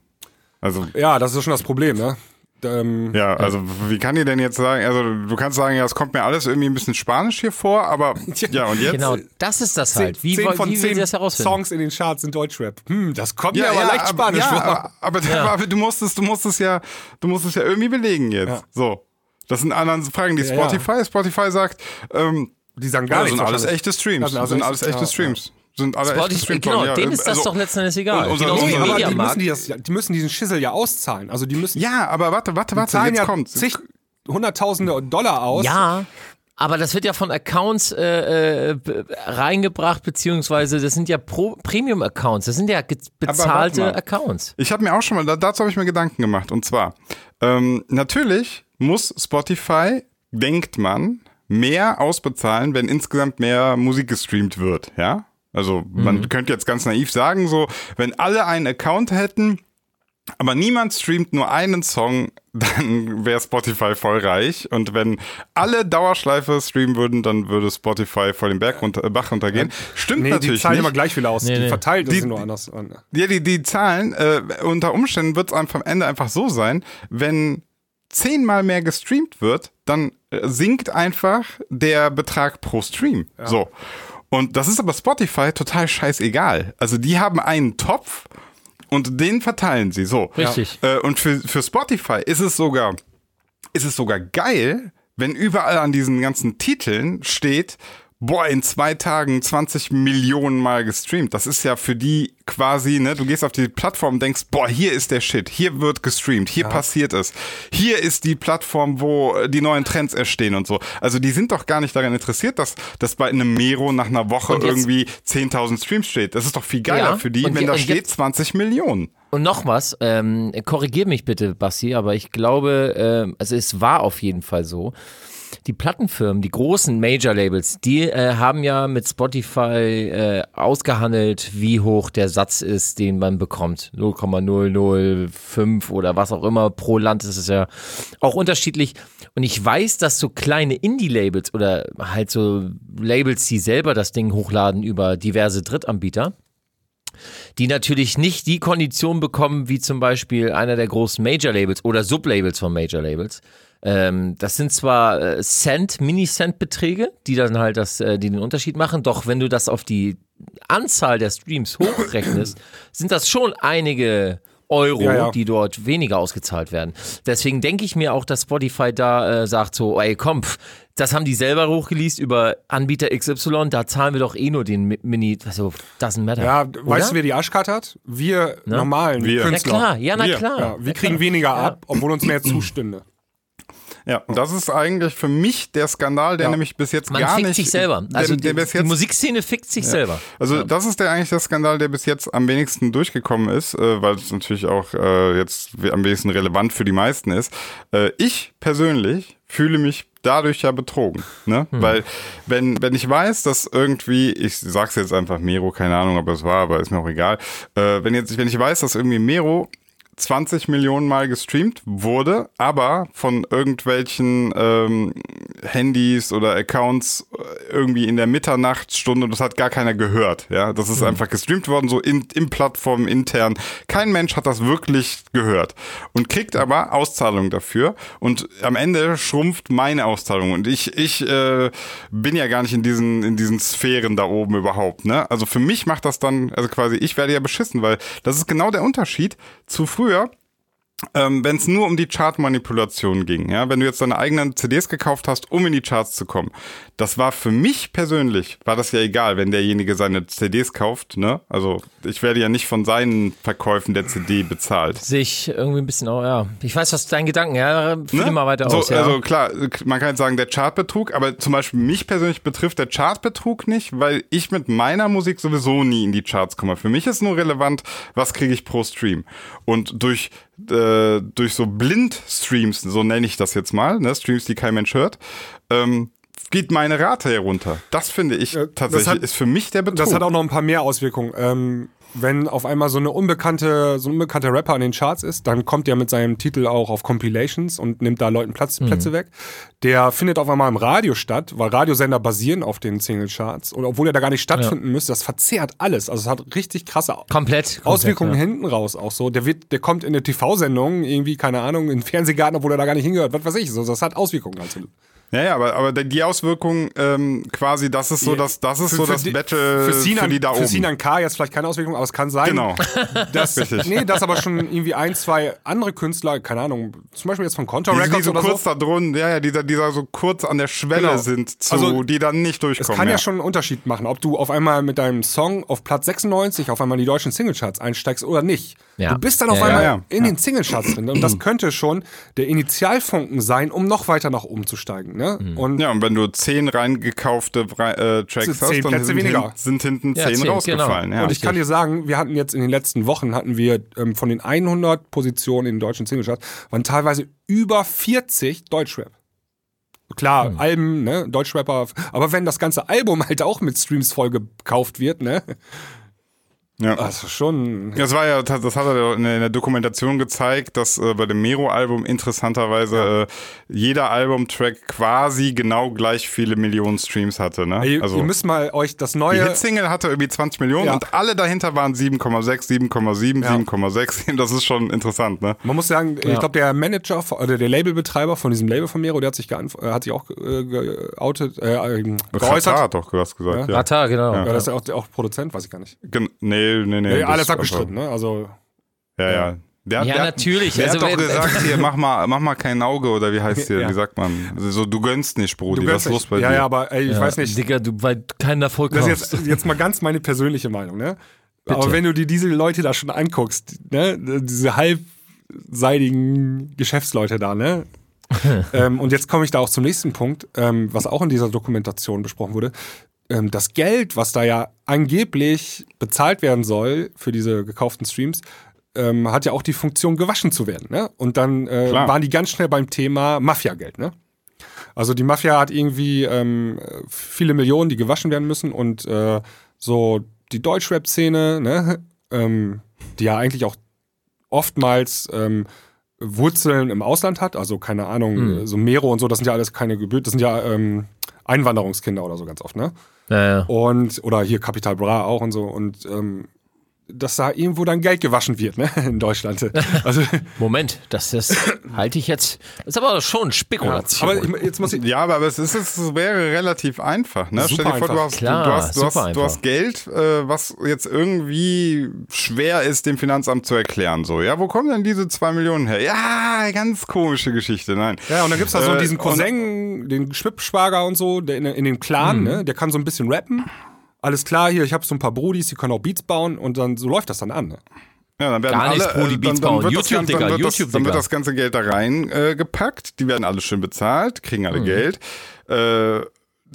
Also, Ja, das ist schon das Problem, ne? Ähm, ja, also wie kann die denn jetzt sagen, also du kannst sagen, ja, es kommt mir alles irgendwie ein bisschen spanisch hier vor, aber [laughs] ja, und jetzt? Genau, das ist das halt. Wie, zehn von wie zehn sie das herausfinden? Songs in den Charts sind Deutschrap. Hm, das kommt mir aber leicht aber- Spanisch ja, vor. aber, aber, aber du musst es, du musst es ja, du musst es ja irgendwie belegen jetzt. Ja. So. Das sind anderen Fragen, die Ja, Spotify, Spotify sagt, ähm, Die sagen gar ja, nichts. sind alles echte Streams. Das sind alles echte- Streams. Sind alle Spotify, Streams. genau, ja, denen ist das also- doch letzten Endes egal. und unser- unser- aber die müssen, die, das, die müssen diesen Schissel ja auszahlen. Also die müssen Ja, aber warte, warte, warte, zahlen jetzt ja kommt. zig Hunderttausende Dollar aus. Ja, aber das wird ja von Accounts äh, äh, reingebracht, beziehungsweise das sind ja Premium-Accounts, das sind ja bezahlte. Accounts. Ich habe mir auch schon mal, da- dazu habe ich mir Gedanken gemacht. Und zwar, ähm, natürlich muss Spotify, denkt man, mehr ausbezahlen, wenn insgesamt mehr Musik gestreamt wird, ja? Also man könnte jetzt ganz naiv sagen, so, wenn alle einen Account hätten, aber niemand streamt nur einen Song, [laughs] dann wäre Spotify voll reich. Und wenn alle Dauerschleife streamen würden, dann würde Spotify voll den Berg runter, äh, Bach runtergehen. Stimmt Nee, die natürlich zahlen nicht. immer gleich viel aus. Nee, die nee. verteilt das Die- nur anders. an. Ja, die, die Zahlen, äh, unter Umständen wird es am Ende einfach so sein, wenn zehnmal mehr gestreamt wird, dann sinkt einfach der Betrag pro Stream. So. Und das ist aber Spotify total scheißegal. Also die haben einen Topf und den verteilen sie so. Richtig. Äh, und für, für Spotify ist es sogar, ist es sogar geil, wenn überall an diesen ganzen Titeln steht, boah, in zwei Tagen 20 Millionen Mal gestreamt. Das ist ja für die quasi, ne, du gehst auf die Plattform und denkst, boah, hier ist der Shit, hier wird gestreamt, hier passiert es. Hier ist die Plattform, wo äh, die neuen Trends entstehen und so. Also die sind doch gar nicht daran interessiert, dass, dass bei einem Mero nach einer Woche irgendwie 10.000 Streams steht. Das ist doch viel geiler Ja, für die, und wenn je- da steht jetzt- 20 Millionen. Und noch was, ähm, korrigier mich bitte, Basti, aber ich glaube, ähm, also es war auf jeden Fall so. Die Plattenfirmen, die großen Major-Labels, die äh, haben ja mit Spotify äh, ausgehandelt, wie hoch der Satz ist, den man bekommt. 0,005 oder was auch immer. Pro Land ist es ja auch unterschiedlich. Und ich weiß, dass so kleine Indie-Labels oder halt so Labels, die selber das Ding hochladen über diverse Drittanbieter, die natürlich nicht die Kondition bekommen, wie zum Beispiel einer der großen Major-Labels oder Sublabels von Major-Labels. Ähm, das sind zwar äh, Cent, Mini-Cent-Beträge, die dann halt das, äh, die den Unterschied machen, doch wenn du das auf die Anzahl der Streams hochrechnest, [clears throat] sind das schon einige Euro, Ja, ja. die dort weniger ausgezahlt werden. Deswegen denke ich mir auch, dass Spotify da äh, sagt so, ey komm, das haben die selber hochgeleast über Anbieter XY, da zahlen wir doch eh nur den Mi- Mini, also doesn't matter. Ja, Oder? weißt du, wer die Arschkarte hat? Wir normalen Wir. Na Künstler. klar, ja, na Wir. klar. Ja, wir kriegen weniger ab, obwohl uns mehr [clears throat] zustünde. Ja, und das ist eigentlich für mich der Skandal, der Ja. nämlich bis jetzt Man gar fickt nicht. sich selber. Also der, der die, bis die jetzt, Musikszene fickt sich selber. Also das ist der eigentlich der Skandal, der bis jetzt am wenigsten durchgekommen ist, äh, weil es natürlich auch äh, jetzt am wenigsten relevant für die meisten ist. Äh, ich persönlich fühle mich dadurch ja betrogen, ne? Weil wenn wenn ich weiß, dass irgendwie, ich sag's jetzt einfach Mero, keine Ahnung, ob es war, aber ist mir auch egal. Äh, wenn jetzt wenn ich weiß, dass irgendwie Mero 20 Millionen Mal gestreamt wurde, aber von irgendwelchen ähm, Handys oder Accounts äh, irgendwie in der Mitternachtsstunde, das hat gar keiner gehört. Ja, das ist einfach gestreamt worden, so in, in Plattformen intern. Kein Mensch hat das wirklich gehört und kriegt aber Auszahlung dafür und am Ende schrumpft meine Auszahlung und ich ich äh, bin ja gar nicht in diesen in diesen Sphären da oben überhaupt. Ne, also für mich macht das dann also quasi ich werde ja beschissen, weil das ist genau der Unterschied zu früher früher ähm, wenn es nur um die Chartmanipulation ging, ja, wenn du jetzt deine eigenen CDs gekauft hast, um in die Charts zu kommen, das war für mich persönlich, war das ja egal, wenn derjenige seine CDs kauft, ne? Also ich werde ja nicht von seinen Verkäufen der CD bezahlt. Sehe ich irgendwie ein bisschen auch, ja. Ich weiß, was dein Gedanken, ja. Fühl Ne? mal weiter so, aus, ja. Also klar, man kann jetzt sagen, der Chartbetrug, aber zum Beispiel mich persönlich betrifft der Chartbetrug nicht, weil ich mit meiner Musik sowieso nie in die Charts komme. Für mich ist nur relevant, was kriege ich pro Stream. Und durch, äh, durch so Blind-Streams, so nenne ich das jetzt mal, ne, Streams, die kein Mensch hört, ähm, geht meine Rate herunter. Das finde ich das tatsächlich, hat- ist für mich der Betrug. Das hat auch noch ein paar mehr Auswirkungen. Ähm, wenn auf einmal so eine unbekannte, so ein unbekannter Rapper in den Charts ist, dann kommt der mit seinem Titel auch auf Compilations und nimmt da Leuten Platz, Plätze weg. Der findet auf einmal im Radio statt, weil Radiosender basieren auf den Singlecharts. Und obwohl er da gar nicht stattfinden müsste, das verzerrt alles. Also es hat richtig krasse komplett. komplett Auswirkungen ja. hinten raus auch so. Der wird, der kommt in eine TV-Sendung, irgendwie, keine Ahnung, in den Fernsehgarten, obwohl er da gar nicht hingehört, was weiß ich. So, das hat Auswirkungen. Also. Ja, ja, aber, aber die Auswirkung ähm, quasi, das ist so das, das ist so das die- Battle für, für, Sinan, die da für oben. Sinan K. jetzt vielleicht keine Auswirkung, aber es kann sein, Genau. [laughs] dass, Richtig. nee, dass aber schon irgendwie ein, zwei andere Künstler, keine Ahnung, zum Beispiel jetzt von Contra Die, die Records so oder kurz so. da drunter, ja, ja, die, da- die da so kurz an der Schwelle Genau. sind, zu, Also, die dann nicht Es durchkommen. kann ja. schon einen Unterschied machen, ob du auf einmal mit deinem Song auf Platz 96 auf einmal in die deutschen Singlecharts einsteigst oder nicht. Ja. Du bist dann auf Ja, einmal ja, ja. in den Singlecharts drin. Und das könnte schon der Initialfunken sein, um noch weiter nach oben zu steigen. Ne? Und Ja, und wenn du zehn reingekaufte äh, Tracks hast, zehn dann sind, weniger. hin, sind hinten Ja, zehn zehn, rausgefallen. genau. Ja. Und ich kann dir sagen, wir hatten jetzt in den letzten Wochen hatten wir ähm, von den 100 Positionen in den deutschen Singlecharts waren teilweise über 40 Deutschrap. Klar, Alben, ne, Deutschrapper, aber wenn das ganze Album halt auch mit Streams voll gekauft wird, ne, ja. also schon. Das war ja, das hat er in der Dokumentation gezeigt, dass äh, bei dem Mero-Album interessanterweise äh, jeder Albumtrack quasi genau gleich viele Millionen Streams hatte. Ne? Ihr, Also ihr müsst mal euch das die neue. Hitsingle hatte irgendwie 20 Millionen Ja. und alle dahinter waren 7,6, 7,7, Ja. 7,6. [laughs] Das ist schon interessant, ne? Man muss sagen, ich glaube, der Manager oder der Labelbetreiber von diesem Label von Mero, der hat sich, äh, hat sich auch äh, geoutet, äh, äh, Katar geäußert. hat doch was gesagt. Ja. Katar, genau. Ja, das ist ja auch, auch Produzent, weiß ich gar nicht. Gen nee, nee, nee. Ja, das alles abgestritten, ne? Also Ja, ja. Der, Ja, der, natürlich. Der Also hat doch gesagt hier, mach mal, mach mal kein Auge oder wie heißt [laughs] hier, Ja. wie sagt man? Also so, du gönnst nicht, Brudi, was ist los bei ja, dir? ja, aber ey, ich Ja, weiß nicht. Digga, du, weil du keinen Erfolg Das hast. ist jetzt, jetzt mal ganz meine persönliche Meinung, ne? Aber wenn du dir diese Leute da schon anguckst, ne, diese halbseidigen Geschäftsleute da, ne? [laughs] ähm, und jetzt komme ich da auch zum nächsten Punkt, ähm, was auch in dieser Dokumentation besprochen wurde. Ähm, das Geld, was da ja angeblich bezahlt werden soll für diese gekauften Streams, ähm, hat ja auch die Funktion, gewaschen zu werden. Ne? Und dann äh, waren die ganz schnell beim Thema Mafiageld. Ne? Also die Mafia hat irgendwie ähm, viele Millionen, die gewaschen werden müssen und äh, so die Deutschrap-Szene, ne, [laughs] ähm, die ja eigentlich auch oftmals ähm, Wurzeln im Ausland hat, also keine Ahnung, Hm. so Mero und so, das sind ja alles keine Gebühr, das sind ja ähm, Einwanderungskinder oder so ganz oft, ne? Ja, ja. Und, oder hier Capital Bra auch und so. Und ähm, dass da irgendwo dann Geld gewaschen wird, ne? [laughs] In Deutschland. Also, [laughs] Moment, das ist, halte ich jetzt, das ist aber schon Spekulation. aber ich, jetzt muss ich. Ja, aber es, ist, es wäre relativ einfach. Ne? Super Stell dir vor, du einfach. hast, Klar, du, hast, du, super hast, du hast. Geld, äh, was jetzt irgendwie schwer ist, dem Finanzamt zu erklären. So, ja, wo kommen denn diese zwei Millionen her? Ja, ganz komische Geschichte. Nein. Ja, und dann gibt's da so Äh, diesen und- Cousin, den Schwippschwager und so, der in, in dem Clan, ne? Der kann so ein bisschen rappen. Alles klar, hier, ich habe so ein paar Brudis, die können auch Beats bauen und dann so läuft das dann an. Ne? Ja, dann werden Gar nichts alle, die äh, Beats dann, dann bauen. wird das YouTube, Ganze- dann Digga, wird das, YouTube, Dann wird Digga. das ganze Geld da rein äh, gepackt. Die werden alle schön bezahlt, kriegen alle Geld. Äh,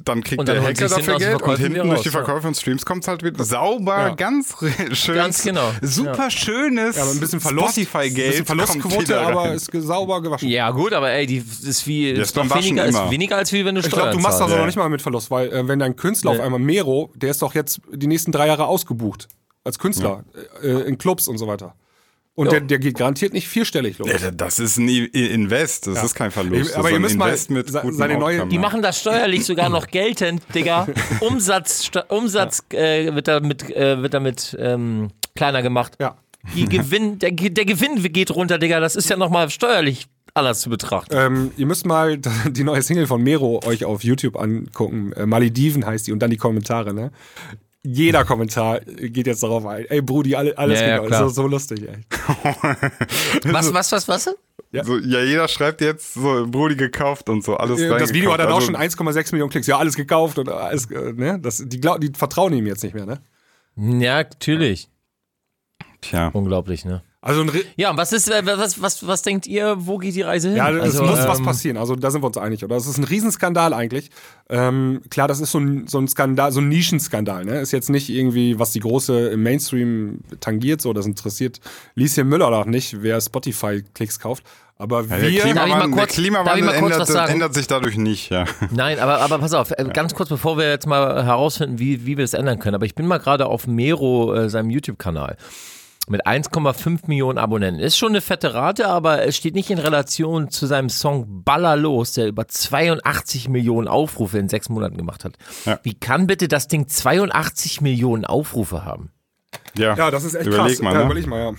dann kriegt Und dann der Hacker dafür Geld und hinten wieder durch die raus, ja. Verkäufe und Streams kommt halt wieder sauber, Ja. ganz schön. Ganz genau. Super schönes Ja, aber ein bisschen Verlust, Spotify-Geld. Verlustquote, wieder rein. aber ist sauber gewaschen. ja, gut, aber ey, die ist wie, ist weniger, ist weniger als wie wenn du Ich Steuern glaube, du machst das ja. noch nicht mal mit Verlust, weil äh, wenn dein Künstler auf einmal Mero, der ist doch jetzt die nächsten drei Jahre ausgebucht als Künstler äh, in Clubs und so weiter. Und der, der geht garantiert nicht vierstellig los. Ja, Das ist ein Invest, das ist kein Verlust. Aber das ihr müsst mal mit se- seine neue- Outcome, Die ja. machen das steuerlich sogar noch [laughs] geltend, Digga. Umsatz, Umsatz äh, wird damit, äh, wird damit ähm, kleiner gemacht. Ja. Die [laughs] Gewinn, der, der Gewinn geht runter, Digga. Das ist ja nochmal steuerlich anders zu betrachten. Ähm, ihr müsst mal [laughs] die neue Single von Mero euch auf YouTube angucken. Äh, Malediven heißt die und dann die Kommentare, ne? Jeder Kommentar geht jetzt darauf ein. Ey, Brudi, alle, alles Ja, ja, genau. klar. so, so lustig, ey. [laughs] Was, was, was, was? So, ja, jeder schreibt jetzt so Brudi gekauft und so alles Das Video hat dann auch reingekauft. schon 1,6 Millionen Klicks. Ja, alles gekauft und alles, äh, ne? Das, die, glaub, die vertrauen ihm jetzt nicht mehr, ne? Ja, natürlich. Tja. Unglaublich, ne? Also Ja, und was ist, äh, was, was, was denkt ihr, wo geht die Reise hin? Ja, es Also, muss was ähm, passieren. Also da sind wir uns einig, oder? Das ist ein Riesenskandal eigentlich. Ähm, klar, das ist so ein, so ein Skandal, so ein Nischenskandal. Ne? Ist jetzt nicht irgendwie, was die große im Mainstream tangiert, so das interessiert Lieschen Müller doch nicht, wer Spotify-Klicks kauft. Aber Der wir, Klimawandel, kurz- der Klimawandel ändert, was ändert sich dadurch nicht, ja. Nein, aber, aber pass auf, äh, ganz kurz, bevor wir jetzt mal herausfinden, wie, wie wir es ändern können. Aber ich bin mal gerade auf Mero, äh, seinem YouTube-Kanal. Mit 1,5 Millionen Abonnenten. Ist schon eine fette Rate, aber es steht nicht in Relation zu seinem Song Baller los, der über 82 Millionen Aufrufe in sechs Monaten gemacht hat. Ja. Wie kann bitte das Ding 82 Millionen Aufrufe haben? Ja, ja, das ist echt Überleg krass. Mal, ja, ne? überleg mal, ja.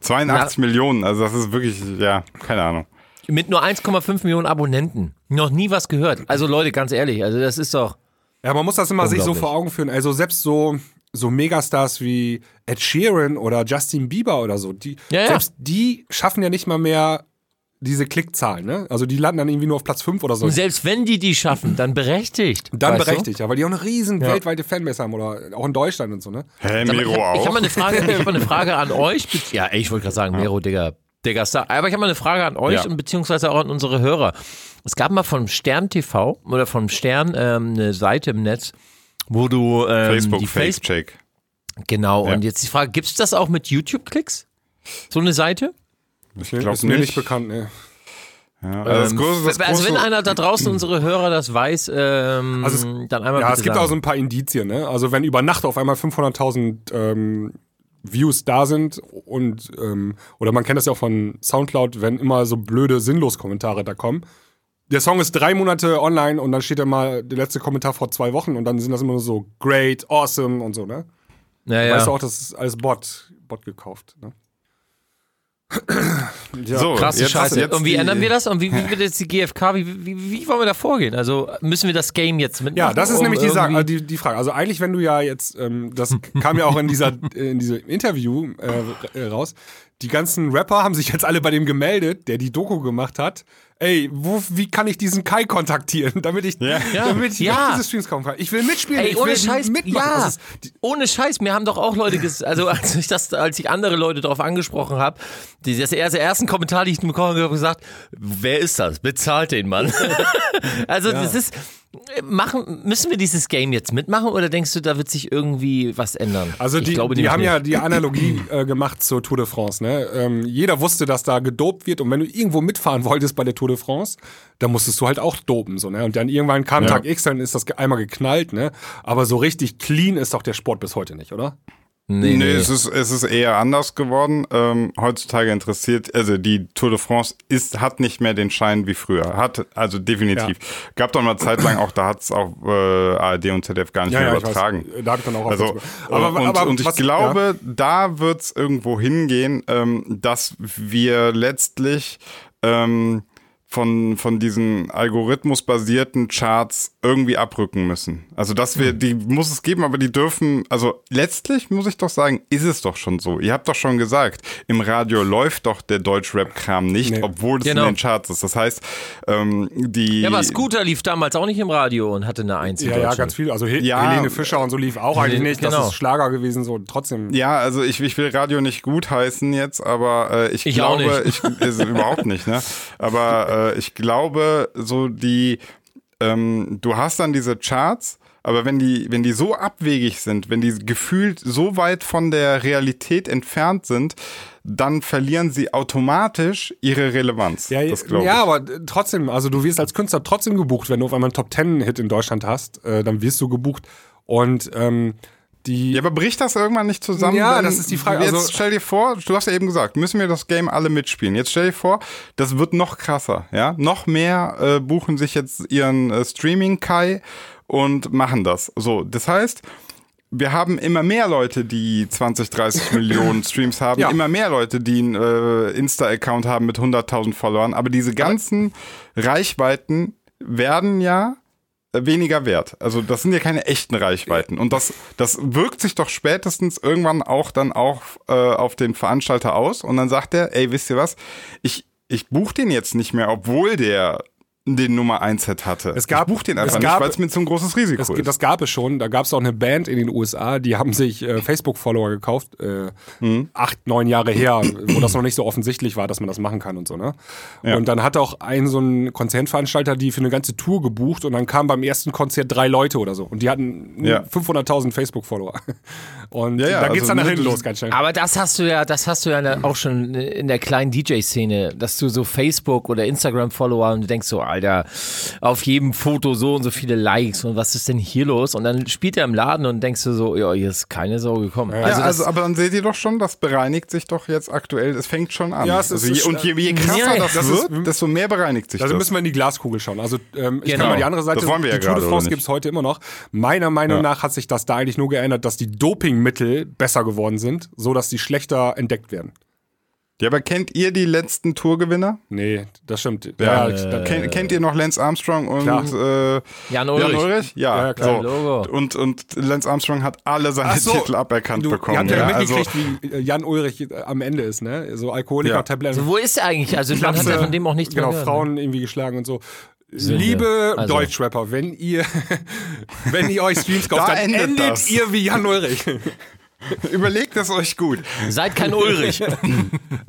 82 Millionen, also das ist wirklich, ja, keine Ahnung. Mit nur 1,5 Millionen Abonnenten. Noch nie was gehört. Also Leute, ganz ehrlich, also das ist doch. Ja, man muss das immer sich so vor Augen führen. Also selbst so, so Megastars wie Ed Sheeran oder Justin Bieber oder so, die, Ja, ja. selbst die schaffen ja nicht mal mehr diese Klickzahlen, ne? Also die landen dann irgendwie nur auf Platz 5 oder so. Und selbst wenn die die schaffen, dann berechtigt. Dann weißt du? berechtigt, ja, weil die auch eine riesen weltweite Fanbase haben oder auch in Deutschland und so, ne? Hä, mal, Miro ich habe auch? hab mal eine Frage, ich hab mal eine Frage an euch. Ja, ey, ich wollte gerade sagen, Mero, Digga, Digga Star. Aber ich habe mal eine Frage an euch Ja. und beziehungsweise auch an unsere Hörer. Es gab mal vom Stern TV oder vom Stern ähm, eine Seite im Netz, wo du ähm, Facebook die Fake Face Check. genau. Ja. Und jetzt die Frage: Gibt es das auch mit YouTube-Klicks? So eine Seite? Ich Ist glaube mir nicht nicht. bekannt, ne? Ja, also das Ähm, große, das also wenn große- einer da draußen unsere Hörer das weiß, ähm, Also dann einmal Ja, bitte es gibt sagen. auch so ein paar Indizien, ne? Also wenn über Nacht auf einmal 500.000 ähm, Views da sind und ähm, oder man kennt das ja auch von Soundcloud, wenn immer so blöde Sinnlos-Kommentare da kommen. Der Song ist drei Monate online und dann steht da mal der letzte Kommentar vor zwei Wochen und dann sind das immer nur so great, awesome und so, ne? ja, ja. Weißt du auch, das ist alles Bot, Bot gekauft, ne? [clears throat] ja. so, Krasse jetzt Scheiße. jetzt und wie ändern wir das? Und wie, wie [laughs] wird jetzt die GfK? Wie, wie, wie wollen wir da vorgehen? Also müssen wir das Game jetzt mitmachen? Ja, das ist um nämlich die, Sa- irgendwie- äh, die, die Frage. Also eigentlich, wenn du ja jetzt, ähm, das kam ja auch in dieser [laughs] in diesem Interview äh, äh, raus, die ganzen Rapper haben sich jetzt alle bei dem gemeldet, der die Doku gemacht hat. Ey, wo, wie kann ich diesen Kai kontaktieren, damit ich, Ja. damit ich Ja. auf diese Streams kommen kann? Ich will mitspielen, Ey, ich ohne will Scheiß, mitmachen. ja, ist, ohne Scheiß, mir haben doch auch Leute, also [laughs] als ich das, als ich andere Leute darauf angesprochen habe, die das erste ersten Kommentar, die ich bekommen habe, gesagt, wer ist das? Bezahlt den Mann. [laughs] also das ist, Machen, müssen wir dieses Game jetzt mitmachen oder denkst du, da wird sich irgendwie was ändern? Also Ich die, glaube die haben nicht. ja die Analogie [clears throat] äh, gemacht zur Tour de France. Ne? Ähm, jeder wusste, dass da gedopt wird und wenn du irgendwo mitfahren wolltest bei der Tour de France, dann musstest du halt auch dopen. So, ne? Und dann irgendwann kam Tag X, dann ist das einmal geknallt. Ne? Aber so richtig clean ist doch der Sport bis heute nicht, oder? Nee, Nee, nee. Es, ist, es ist eher anders geworden. Ähm, heutzutage interessiert, also die Tour de France ist, hat nicht mehr den Schein wie früher. Hat, also definitiv. Gab doch mal Zeit lang auch, da hat es auch äh, ARD und ZDF gar nicht mehr ich übertragen. Da habe ich dann auch Also, aber, und, aber und ich was- glaube, da wird es irgendwo hingehen, ähm, dass wir letztlich ähm, von, von diesen algorithmusbasierten Charts irgendwie abrücken müssen. Also, dass Hm. wir, die muss es geben, aber die dürfen, also letztlich muss ich doch sagen, ist es doch schon so. Ihr habt doch schon gesagt, im Radio läuft doch der Deutsch-Rap-Kram nicht, Nee. obwohl es Genau. in den Charts ist. Das heißt, ähm, die. Ja, aber Scooter lief damals auch nicht im Radio und hatte eine Eins in Ja, ja, ganz viel. Also He Ja. Helene Fischer und so lief auch eigentlich nicht. Das Genau. ist Schlager gewesen, so trotzdem. Ja, also ich, ich will Radio nicht gut heißen jetzt, aber äh, ich, Ich auch glaube, nicht. ich ist überhaupt nicht, ne? [laughs] Aber äh, ich glaube, so die, ähm, du hast dann diese Charts, aber wenn die, wenn die so abwegig sind, wenn die gefühlt so weit von der Realität entfernt sind, dann verlieren sie automatisch ihre Relevanz. Ja, das ja ich. aber äh, trotzdem, also du wirst als Künstler trotzdem gebucht, wenn du auf einmal einen Top Ten Hit in Deutschland hast, äh, dann wirst du gebucht und ähm, die Ja, aber bricht das irgendwann nicht zusammen? Ja, das ist die Frage, Jetzt also- stell dir vor, du hast ja eben gesagt, müssen wir das Game alle mitspielen. Jetzt stell dir vor, das wird noch krasser, ja? Noch mehr äh, buchen sich jetzt ihren äh, Streaming-Kai und machen das. So, das heißt, wir haben immer mehr Leute, die 20, 30 [laughs] Millionen Streams haben, Ja. immer mehr Leute, die einen äh, Insta-Account haben mit 100.000 Followern, aber diese ganzen Reichweiten werden ja weniger wert. Also das sind ja keine echten Reichweiten. Und das, das wirkt sich doch spätestens irgendwann auch dann auch äh, auf den Veranstalter aus. Und dann sagt er, ey, wisst ihr was, ich, ich buche den jetzt nicht mehr, obwohl der den Nummer 1 Set hatte. Es gab- ich buche den einfach es nicht, gab- weil es mir zu ein großes Risiko Das, ist. das gab es schon. Da gab es auch eine Band in den USA, die haben sich äh, Facebook-Follower gekauft, äh, Mhm. acht, neun Jahre her, wo das noch nicht so offensichtlich war, dass man das machen kann und so, ne? Und dann hat auch ein so ein Konzertveranstalter die für eine ganze Tour gebucht und dann kamen beim ersten Konzert drei Leute oder so. Und die hatten Ja. 500.000 Facebook-Follower. Und Ja, ja, da geht's also dann nach ne, hinten los, ganz schnell. Aber das hast du ja, das hast du ja der- auch schon in der kleinen DJ-Szene, dass du so Facebook oder Instagram-Follower und du denkst so, Alter, auf jedem Foto so und so viele Likes und was ist denn hier los? Und dann spielt er im Laden und denkst du so, ja, hier ist keine Sau gekommen. Ja, also, also, aber dann seht ihr doch schon, das bereinigt sich doch jetzt aktuell, es fängt schon an. Ja, es ist- also je, es- und je, je krasser Ja, das, das wird, ist- desto mehr bereinigt sich Also das. müssen wir in die Glaskugel schauen. Also ähm, ich Genau. kann mal die andere Seite, Das wollen wir ja die Tour de France gibt es heute immer noch. Meiner Meinung Ja. nach hat sich das da eigentlich nur geändert, dass die Dopingmittel besser geworden sind, so dass die schlechter entdeckt werden. ja, aber kennt ihr die letzten Tourgewinner? Nee, das stimmt. Ja, Ja, da- kennt, kennt ihr noch Lance Armstrong und äh, Jan Ulrich. Jan Ulrich? Ja, Ja, klar. so. Logo. Und, und Lance Armstrong hat alle seine so, Titel aberkannt du, bekommen. Ihr habt ja, ja, also, mitgekriegt, wie äh, Jan Ulrich äh, am Ende ist, ne? So Alkoholiker-Tabletten. also wo ist er eigentlich? Also man hat ja von dem auch nichts Genau, mehr gehört, ne? Frauen irgendwie geschlagen und so. Sünde. Liebe Also- Deutschrapper, wenn ihr, [laughs] wenn ihr euch Streams kauft, Da dann endet endet ihr wie Jan Ulrich. [laughs] [laughs] überlegt es euch gut. Seid kein Ulrich. [laughs]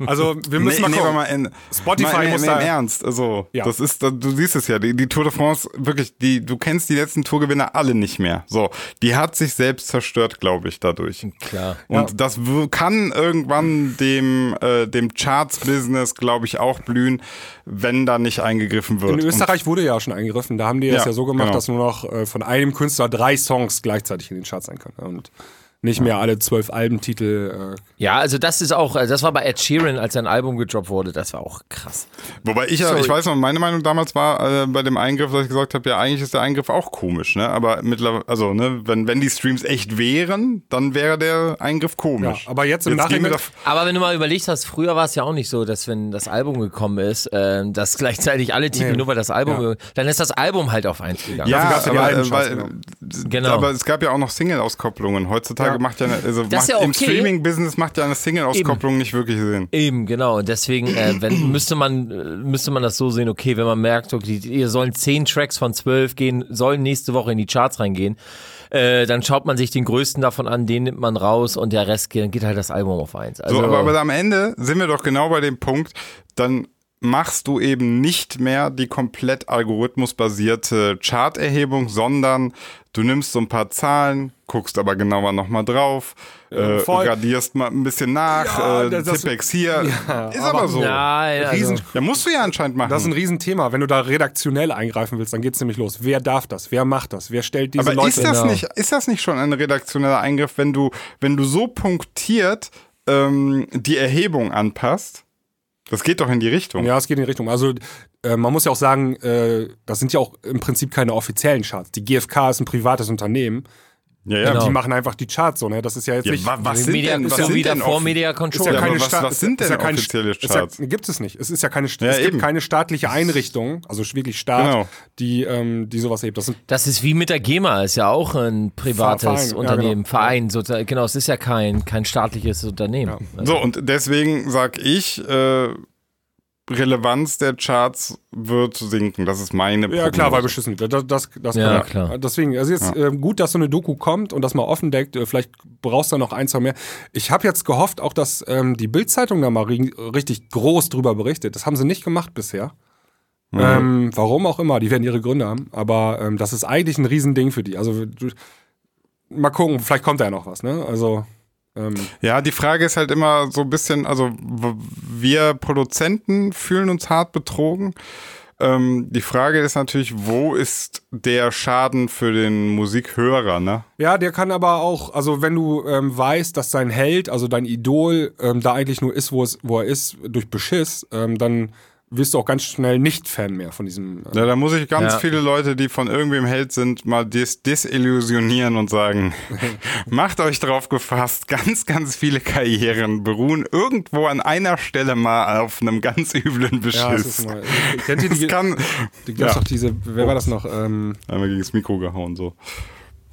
Also wir müssen nee, mal nee, gucken. aber mal in, Spotify mal, muss nee, da- im Ernst. Also, Ja. das ist, du siehst es ja, die, die Tour de France, wirklich, die, du kennst die letzten Tourgewinner alle nicht mehr. So, die hat sich selbst zerstört, glaube ich, dadurch. Klar. Und das w- kann irgendwann dem, äh, dem Charts-Business, glaube ich, auch blühen, wenn da nicht eingegriffen wird. In Österreich wurde ja schon eingegriffen. Da haben die das Ja, ja so gemacht, genau. dass nur noch äh, von einem Künstler drei Songs gleichzeitig in den Charts sein können. Und nicht mehr alle zwölf Albentitel. Äh, Ja, also das ist auch, das war bei Ed Sheeran, als sein Album gedroppt wurde, das war auch krass. Wobei ich ja, ich weiß noch, meine Meinung damals war äh, bei dem Eingriff, dass ich gesagt habe, ja, eigentlich ist der Eingriff auch komisch, ne? Aber mittlerweile, also, ne, wenn, wenn die Streams echt wären, dann wäre der Eingriff ja, komisch. aber jetzt im Jetzt Nachhinein. Aber wenn du mal überlegst hast, früher war es ja auch nicht so, dass wenn das Album gekommen ist, äh, dass gleichzeitig alle Titel Nee. nur weil das Album, Ja. dann ist das Album halt auf eins gegangen. Ja, ja die aber, äh, weil, Genau. aber es gab ja auch noch Single-Auskopplungen. Heutzutage Ja. macht ja, also macht, ja im okay. Streaming-Business macht ja eine Single-Auskopplung nicht wirklich Sinn. Eben, genau. Und deswegen äh, wenn, [clears throat] müsste, man, äh, müsste man das so sehen, okay, wenn man merkt, okay, ihr sollen zehn Tracks von zwölf gehen, sollen nächste Woche in die Charts reingehen, äh, dann schaut man sich den größten davon an, den nimmt man raus und der Rest geht, dann geht halt das Album auf eins. Also, So, aber, aber am Ende sind wir doch genau bei dem Punkt, dann machst du eben nicht mehr die komplett algorithmusbasierte Charterhebung, sondern du nimmst so ein paar Zahlen, guckst aber genauer nochmal drauf, äh, radierst mal ein bisschen nach, Ja, äh, Tippex hier. Ja, ist aber- aber so. Nein, also, Riesen- Ja, musst du ja anscheinend machen. Das ist ein Riesenthema. Wenn du da redaktionell eingreifen willst, dann geht's nämlich los. Wer darf das? Wer macht das? Wer stellt diese aber Leute? ist das, nicht, ist das nicht schon ein redaktioneller Eingriff, wenn du, wenn du so punktiert ähm, die Erhebung anpasst? Das geht doch in die Richtung. Ja, es geht in die Richtung. Also äh, man muss ja auch sagen, äh, das sind ja auch im Prinzip keine offiziellen Charts. Die GfK ist ein privates Unternehmen. Ja. ja. Genau. Die machen einfach die Charts so. Ne? Das ist ja jetzt Ja, nicht. wa- was sind Media, denn, was so sind wie denn davor offi- Media ist Control. ja Ja, keine aber was- Sta- was sind ist ja denn keine- offizielle ist ja, Charts? gibt es nicht. Es ist ja keine, Ja, es gibt eben. keine staatliche Einrichtung, also wirklich Staat, Genau. die, ähm, die sowas hebt. Das sind Das ist wie mit der GEMA, ist ja auch ein privates Verein, ja, Unternehmen, genau. Verein, sozusagen. Genau, es ist ja kein, kein staatliches Unternehmen. Also, So, und deswegen sag ich, äh, Relevanz der Charts wird sinken. Das ist meine Ja, klar, weil Prognose. beschissen wird. Das, das, das Ja, klar. Deswegen, also jetzt äh, gut, dass so eine Doku kommt und das mal offen deckt. Äh, Vielleicht brauchst du noch ein, zwei mehr. Ich habe jetzt gehofft, auch dass ähm, die Bildzeitung da mal ri richtig groß drüber berichtet. Das haben sie nicht gemacht bisher. Mhm. Ähm, warum auch immer, die werden ihre Gründe haben. Aber ähm, das ist eigentlich ein Riesending für die. Also du, mal gucken, vielleicht kommt da ja noch was. Ne? Also ähm, Ja, die Frage ist halt immer so ein bisschen, also wir Produzenten fühlen uns hart betrogen. Ähm, die Frage ist natürlich, wo ist der Schaden für den Musikhörer, ne? Ja, der kann aber auch, also wenn du ähm, weißt, dass dein Held, also dein Idol, ähm, da eigentlich nur ist, wo, es, wo er ist, durch Beschiss, ähm, dann wirst du auch ganz schnell nicht Fan mehr von diesem. Äh, Ja, da muss ich ganz Ja. viele Leute, die von irgendwem Held sind, mal dis desillusionieren und sagen, [laughs] macht euch drauf gefasst, ganz, ganz viele Karrieren beruhen irgendwo an einer Stelle mal auf einem ganz üblen Beschiss. ja, das ist mal, kennt ihr das die, kann, die gab's ja. doch diese, wer war das noch? Ähm, einmal gegen das Mikro gehauen, so.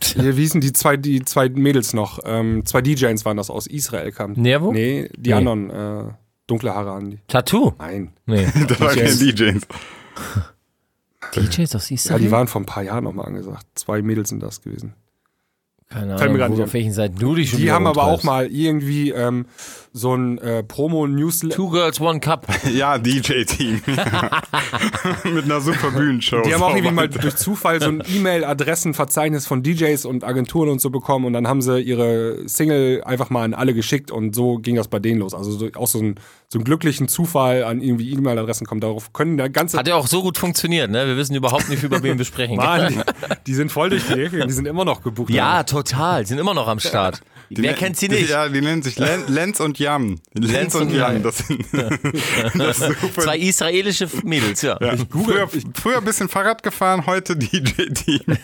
hier, wie hießen die zwei, die zwei Mädels noch? Ähm, zwei DJs waren das aus Israel kamen. Nervo? Nee, die Nee. anderen, äh, dunkle Haare an die. Tattoo? Nein. Nee. [laughs] Da waren keine DJs. DJs aus Ja, Israel? die waren vor ein paar Jahren nochmal angesagt. Zwei Mädels sind das gewesen. Keine Fällt mir grad Ahnung, nicht wo, auf welchen Seiten du dich schon Die haben aber auch mal irgendwie ähm, so ein äh, Promo-Newsletter. Two Girls, One Cup. [laughs] Ja, DJ-Team. [laughs] Mit einer super Bühnenshow. Die haben auch irgendwie mal durch Zufall so ein [laughs] E-Mail-Adressenverzeichnis von DJs und Agenturen und so bekommen und dann haben sie ihre Single einfach mal an alle geschickt und so ging das bei denen los. Also so, auch so, ein, so einen glücklichen Zufall an irgendwie E-Mail-Adressen kommen. Darauf können der ganze Hat ja auch so gut funktioniert, ne? Wir wissen überhaupt nicht, über wen wir sprechen. Mann, die, die sind voll durch die Decke die sind immer noch gebucht. Ja, total. Sind immer noch am Start. Wer nen- kennt sie nicht? Ja, die nennen sich Len [laughs] Lenz und Jan. Lenz und und Jan, Jan. das sind [laughs] das super. Zwei israelische Mädels, ja. Ja. Früher, früher ein bisschen Fahrrad gefahren, heute DJ-Team. [laughs]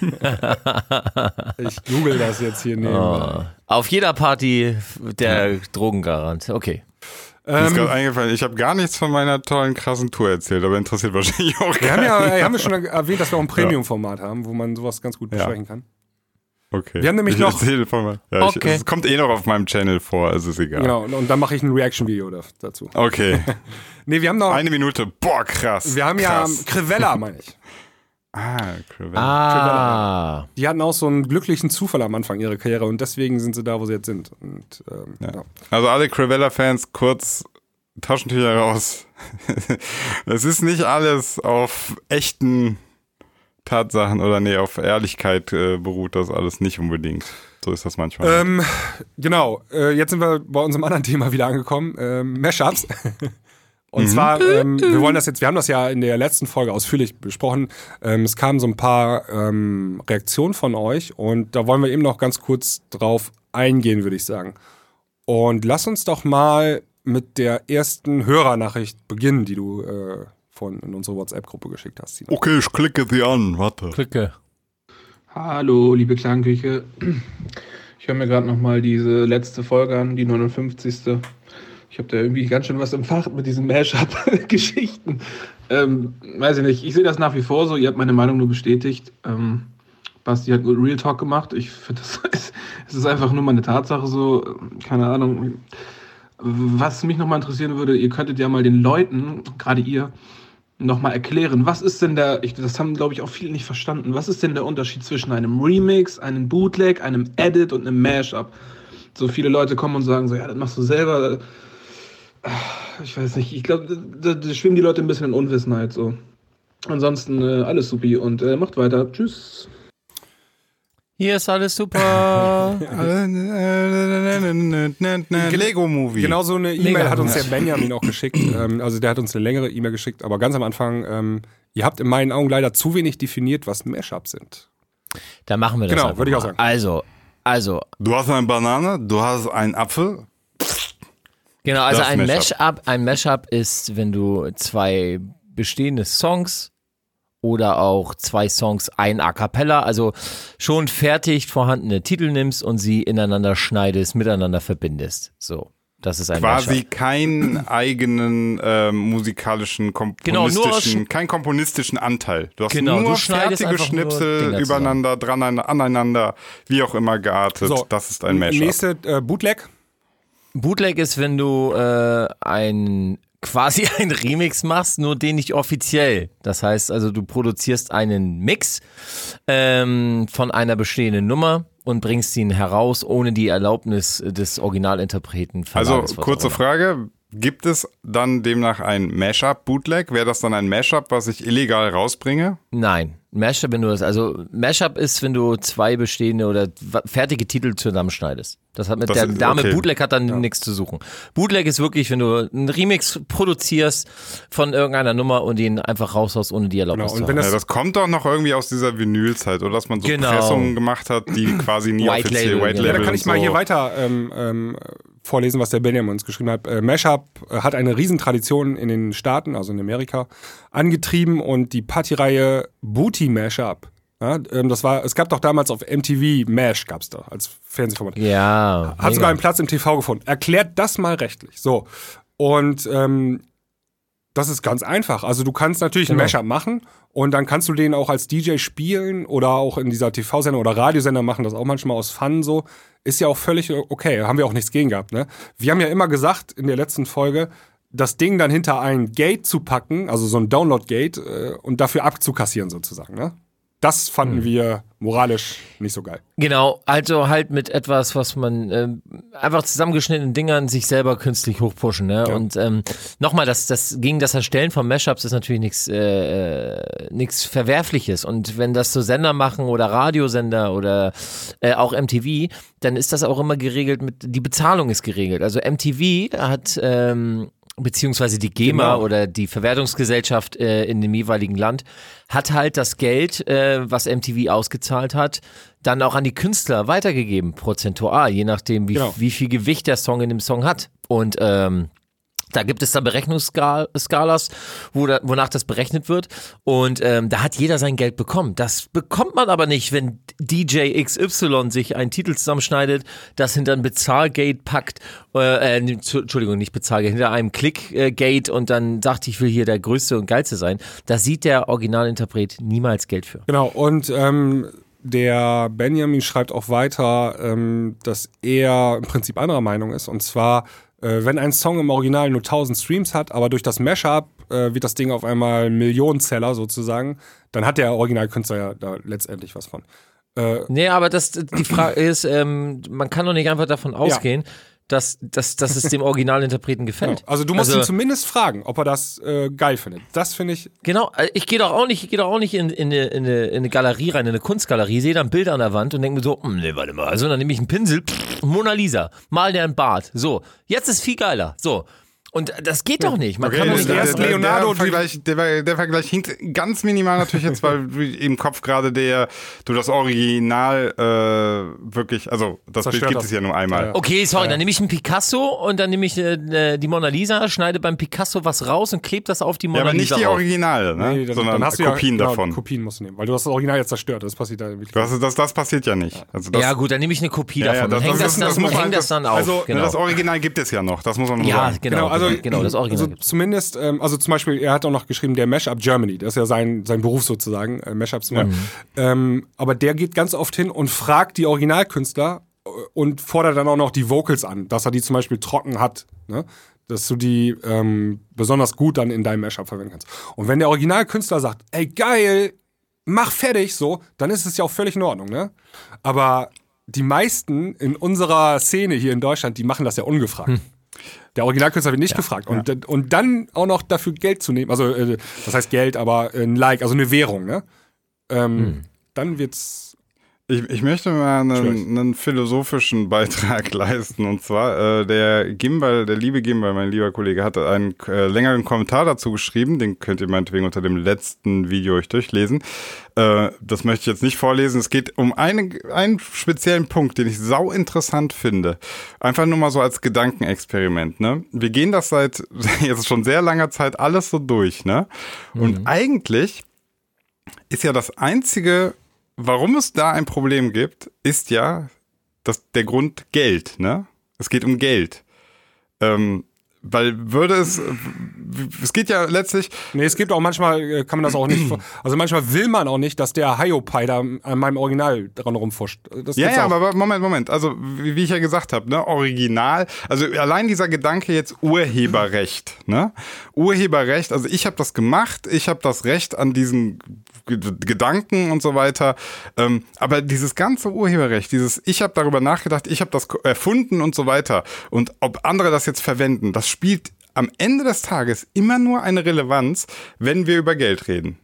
Ich google das jetzt hier neben. Oh. Auf jeder Party der Drogengarant. Okay. Mir ist Ähm, gerade eingefallen, ich habe gar nichts von meiner tollen, krassen Tour erzählt, aber interessiert wahrscheinlich auch wir haben keinen. ja wir haben ja schon erwähnt, dass wir auch ein Premium-Format haben, wo man sowas ganz gut besprechen kann. Okay. Wir haben nämlich ich noch- von mal. Ja, Okay. ich, es kommt eh noch auf meinem Channel vor, also ist egal. Genau, und, dann mache ich ein Reaction-Video da- dazu. Okay. [laughs] Nee, wir haben noch, Eine Minute. Boah, krass. wir haben krass. ja Crivella, meine ich. [laughs] Ah, Crevella. Ah. Die hatten auch so einen glücklichen Zufall am Anfang ihrer Karriere und deswegen sind sie da, wo sie jetzt sind. Und, ähm, ja. Also alle Crevella-Fans, kurz Taschentücher raus. [laughs] Es ist nicht alles auf echten Tatsachen oder nee, auf Ehrlichkeit äh, beruht das alles nicht unbedingt. So ist das manchmal. Ähm, genau, äh, jetzt sind wir bei unserem anderen [laughs] Thema wieder angekommen, ähm, Mashups. [laughs] Und zwar, ähm, wir wollen das jetzt, wir haben das ja in der letzten Folge ausführlich besprochen. Ähm, es kamen so ein paar ähm, Reaktionen von euch und da wollen wir eben noch ganz kurz drauf eingehen, würde ich sagen. Und lass uns doch mal mit der ersten Hörernachricht beginnen, die du äh, von in unsere WhatsApp-Gruppe geschickt hast. Sina. okay, ich klicke sie an, warte. Klicke. Hallo, liebe Klangküche. Ich höre mir gerade nochmal diese letzte Folge an, die 59. Ich habe da irgendwie ganz schön was empfacht mit diesen Mashup-Geschichten. Ähm, weiß ich nicht, ich sehe das nach wie vor so. Ihr habt meine Meinung nur bestätigt. Ähm, Basti hat gut Real Talk gemacht. Ich finde, das [laughs] ist, es ist einfach nur mal eine Tatsache so. Keine Ahnung. Was mich nochmal interessieren würde, ihr könntet ja mal den Leuten, gerade ihr, nochmal erklären, was ist denn der, ich, das haben glaube ich auch viele nicht verstanden, was ist denn der Unterschied zwischen einem Remix, einem Bootleg, einem Edit und einem Mashup? So viele Leute kommen und sagen so, ja, das machst du selber. ich weiß nicht, ich glaube, da, da schwimmen die Leute ein bisschen in Unwissenheit so. Ansonsten äh, alles supi und äh, macht weiter. Tschüss. Hier ist alles super. [laughs] Lego-Movie. Genau so eine E-Mail hat uns der Benjamin auch geschickt. [clears throat] Ähm, also der hat uns eine längere E-Mail geschickt, aber ganz am Anfang, ähm, ihr habt in meinen Augen leider zu wenig definiert, was Mashups sind. Da machen wir das. Genau, würde ich auch sagen. Also, also, Du hast eine Banane, du hast einen Apfel. genau, also ein Mashup. Mashup, ein Mashup ist, wenn du zwei bestehende Songs oder auch zwei Songs ein A cappella, also schon fertig vorhandene Titel nimmst und sie ineinander schneidest, miteinander verbindest. So, das ist ein Quasi Mashup. keinen eigenen ähm, musikalischen, Genau, nur komponistischen, aus- keinen komponistischen Anteil. Du hast Genau, nur du schneidest fertige nur Schnipsel Dinger übereinander, dran, aneinander, wie auch immer geartet. So, das ist ein Mashup. Nächste äh, Bootleg. Bootleg ist, wenn du äh, ein quasi [laughs] ein Remix machst, nur den nicht offiziell. Das heißt also, du produzierst einen Mix ähm, von einer bestehenden Nummer und bringst ihn heraus, ohne die Erlaubnis des Originalinterpreten. Also, kurze. Frage. Gibt es dann demnach ein Mashup-Bootleg? Wäre das dann ein Mashup, was ich illegal rausbringe? Nein, Mashup, wenn du das, also Mashup ist, wenn du zwei bestehende oder fertige Titel zusammenschneidest. Das hat mit Das der ist- Dame okay. Bootleg hat dann nichts zu suchen. Bootleg ist wirklich, wenn du einen Remix produzierst von irgendeiner Nummer und ihn einfach raushaust, ohne die Erlaubnis Genau, zu und wenn haben. das- Ja, das kommt doch noch irgendwie aus dieser Vinylzeit, oder? Dass man so Genau. Pressungen gemacht hat, die quasi nie White offiziell Label, White genau. Label Ja, da kann ich mal so. hier weiter ähm, ähm, vorlesen, was der Benjamin uns geschrieben hat. Äh, Mashup äh, hat eine Riesentradition in den Staaten, also in Amerika, angetrieben und die Partyreihe Booty Mashup. Ja, ähm, das war, es gab doch damals auf MTV Mash gab's da als Fernsehformat. Ja. Hat sogar einen Platz im TV gefunden. Erklärt das mal rechtlich. So. Und ähm, das ist ganz einfach. Also du kannst natürlich Genau. einen Mashup machen und dann kannst du den auch als DJ spielen oder auch in dieser TV-Sender oder Radiosender machen das auch manchmal aus Fun so. Ist ja auch völlig okay. Haben wir auch nichts gegen gehabt. Ne? Wir haben ja immer gesagt in der letzten Folge, das Ding dann hinter ein Gate zu packen, also so ein Download-Gate äh, und dafür abzukassieren sozusagen. Ne? Das fanden Hm. wir moralisch nicht so geil. Genau, also halt mit etwas, was man ähm, einfach zusammengeschnittenen Dingern sich selber künstlich hochpushen. Ne? Und ähm, nochmal, das, das gegen das Erstellen von Mashups ist natürlich nichts äh, nichts Verwerfliches. Und wenn das so Sender machen oder Radiosender oder äh, auch MTV, dann ist das auch immer geregelt mit, die Bezahlung ist geregelt. Also MTV hat ähm, beziehungsweise die GEMA Genau. oder die Verwertungsgesellschaft äh, in dem jeweiligen Land hat halt das Geld, äh, was MTV ausgezahlt hat, dann auch an die Künstler weitergegeben, prozentual, je nachdem, wie, Genau. wie viel Gewicht der Song in dem Song hat. Und ähm, da gibt es da Berechnungsskalas, wonach das berechnet wird. Und ähm, da hat jeder sein Geld bekommen. Das bekommt man aber nicht, wenn DJ XY sich einen Titel zusammenschneidet, das hinter ein Bezahlgate packt, äh, äh, Entschuldigung, nicht Bezahlgate, hinter einem Clickgate und dann sagt, ich will hier der Größte und Geilste sein. Da sieht der Originalinterpret niemals Geld für. Genau, und ähm, der Benjamin schreibt auch weiter, ähm, dass er im Prinzip anderer Meinung ist. Und zwar, äh, wenn ein Song im Original nur 1000 Streams hat, aber durch das Mashup äh, wird das Ding auf einmal Millionenseller sozusagen, dann hat der Originalkünstler ja da letztendlich was von. Nee, aber das, die Frage [clears throat] ist, ähm, man kann doch nicht einfach davon ausgehen, dass, dass, dass es dem Originalinterpreten [laughs] gefällt. Also du musst Also- ihn zumindest fragen, ob er das äh, geil findet. Das finde ich. Genau, äh, ich gehe doch auch nicht, ich gehe doch auch nicht in, in, eine, in, eine, in eine Galerie rein, in eine Kunstgalerie, sehe da ein Bild an der Wand und denke mir so, hm, nee, warte mal, also dann nehme ich einen Pinsel, pff, Mona Lisa, mal der ein Bart. So, jetzt ist viel geiler. So. Und das geht doch nicht. Man Okay, kann doch der, nicht der, erst der, Leonardo, der, Vergleich, der, der Vergleich hinkt ganz minimal natürlich jetzt, weil [laughs] du im Kopf gerade der, du das Original äh, wirklich, also das Bild Zerstört gibt hast. es ja nur einmal. Ja, ja. Okay, sorry, dann nehme ich einen Picasso und dann nehme ich äh, die Mona Lisa, schneide beim Picasso was raus und klebe das auf die Mona Ja, aber nicht Lisa die. Originale, ne? Nee, dann, sondern dann hast du Kopien ja, davon. Genau, Kopien musst du nehmen, weil du hast das Original jetzt zerstört. Das passiert da wirklich. Das, das, das passiert ja nicht. Also das, Ja gut, dann nehme ich eine Kopie Ja, ja, davon hänge das, ist- das, muss man- häng das dann auf. also, genau. das Original gibt es ja noch, das muss man nur ja, sagen. Genau, also, genau, das Original also gibt's. zumindest, ähm, also zum Beispiel, er hat auch noch geschrieben, der Mashup Germany, das ist ja sein, sein Beruf sozusagen, äh, Mashups machen. Ähm, aber der geht ganz oft hin und fragt die Originalkünstler äh, und fordert dann auch noch die Vocals an, dass er die zum Beispiel trocken hat, ne? dass du die ähm, besonders gut dann in deinem Mashup verwenden kannst. Und wenn der Originalkünstler sagt, ey geil, mach fertig, so, dann ist es ja auch völlig in Ordnung, ne? Aber die meisten in unserer Szene hier in Deutschland, die machen das ja ungefragt. Der Originalkünstler wird nicht gefragt. Und, und dann auch noch dafür Geld zu nehmen, also äh, das heißt Geld, aber ein Like, also eine Währung, ne? Ähm, Dann wird's Ich, ich möchte mal einen, einen philosophischen Beitrag [laughs] leisten. Und zwar, äh, der Gimbal, der liebe Gimbal, mein lieber Kollege, hatte einen äh, längeren Kommentar dazu geschrieben. Den könnt ihr meinetwegen unter dem letzten Video euch durchlesen. Äh, das möchte ich jetzt nicht vorlesen. Es geht um einen, einen speziellen Punkt, den ich sau interessant finde. Einfach nur mal so als Gedankenexperiment. Ne? Wir gehen das seit [laughs] jetzt schon sehr langer Zeit alles so durch. Ne? Und eigentlich ist ja das einzige, warum es da ein Problem gibt, ist ja das, der Grund Geld, ne? Es geht um Geld. Ähm, weil würde es, es geht ja letztlich, Nee, es gibt auch manchmal, äh, kann man das auch nicht, also manchmal will man auch nicht, dass der Hiopai da an meinem Original dran rumfuscht. Das Ja, ja, auch. aber Moment, Moment. Also, wie, ich ja gesagt habe, ne, Original, also allein dieser Gedanke jetzt Urheberrecht, ne? Urheberrecht, also ich habe das gemacht, ich habe das Recht an diesen Gedanken und so weiter. Ähm, aber dieses ganze Urheberrecht, dieses ich habe darüber nachgedacht, ich habe das erfunden und so weiter. Und ob andere das jetzt verwenden, das spielt am Ende des Tages immer nur eine Relevanz, wenn wir über Geld reden.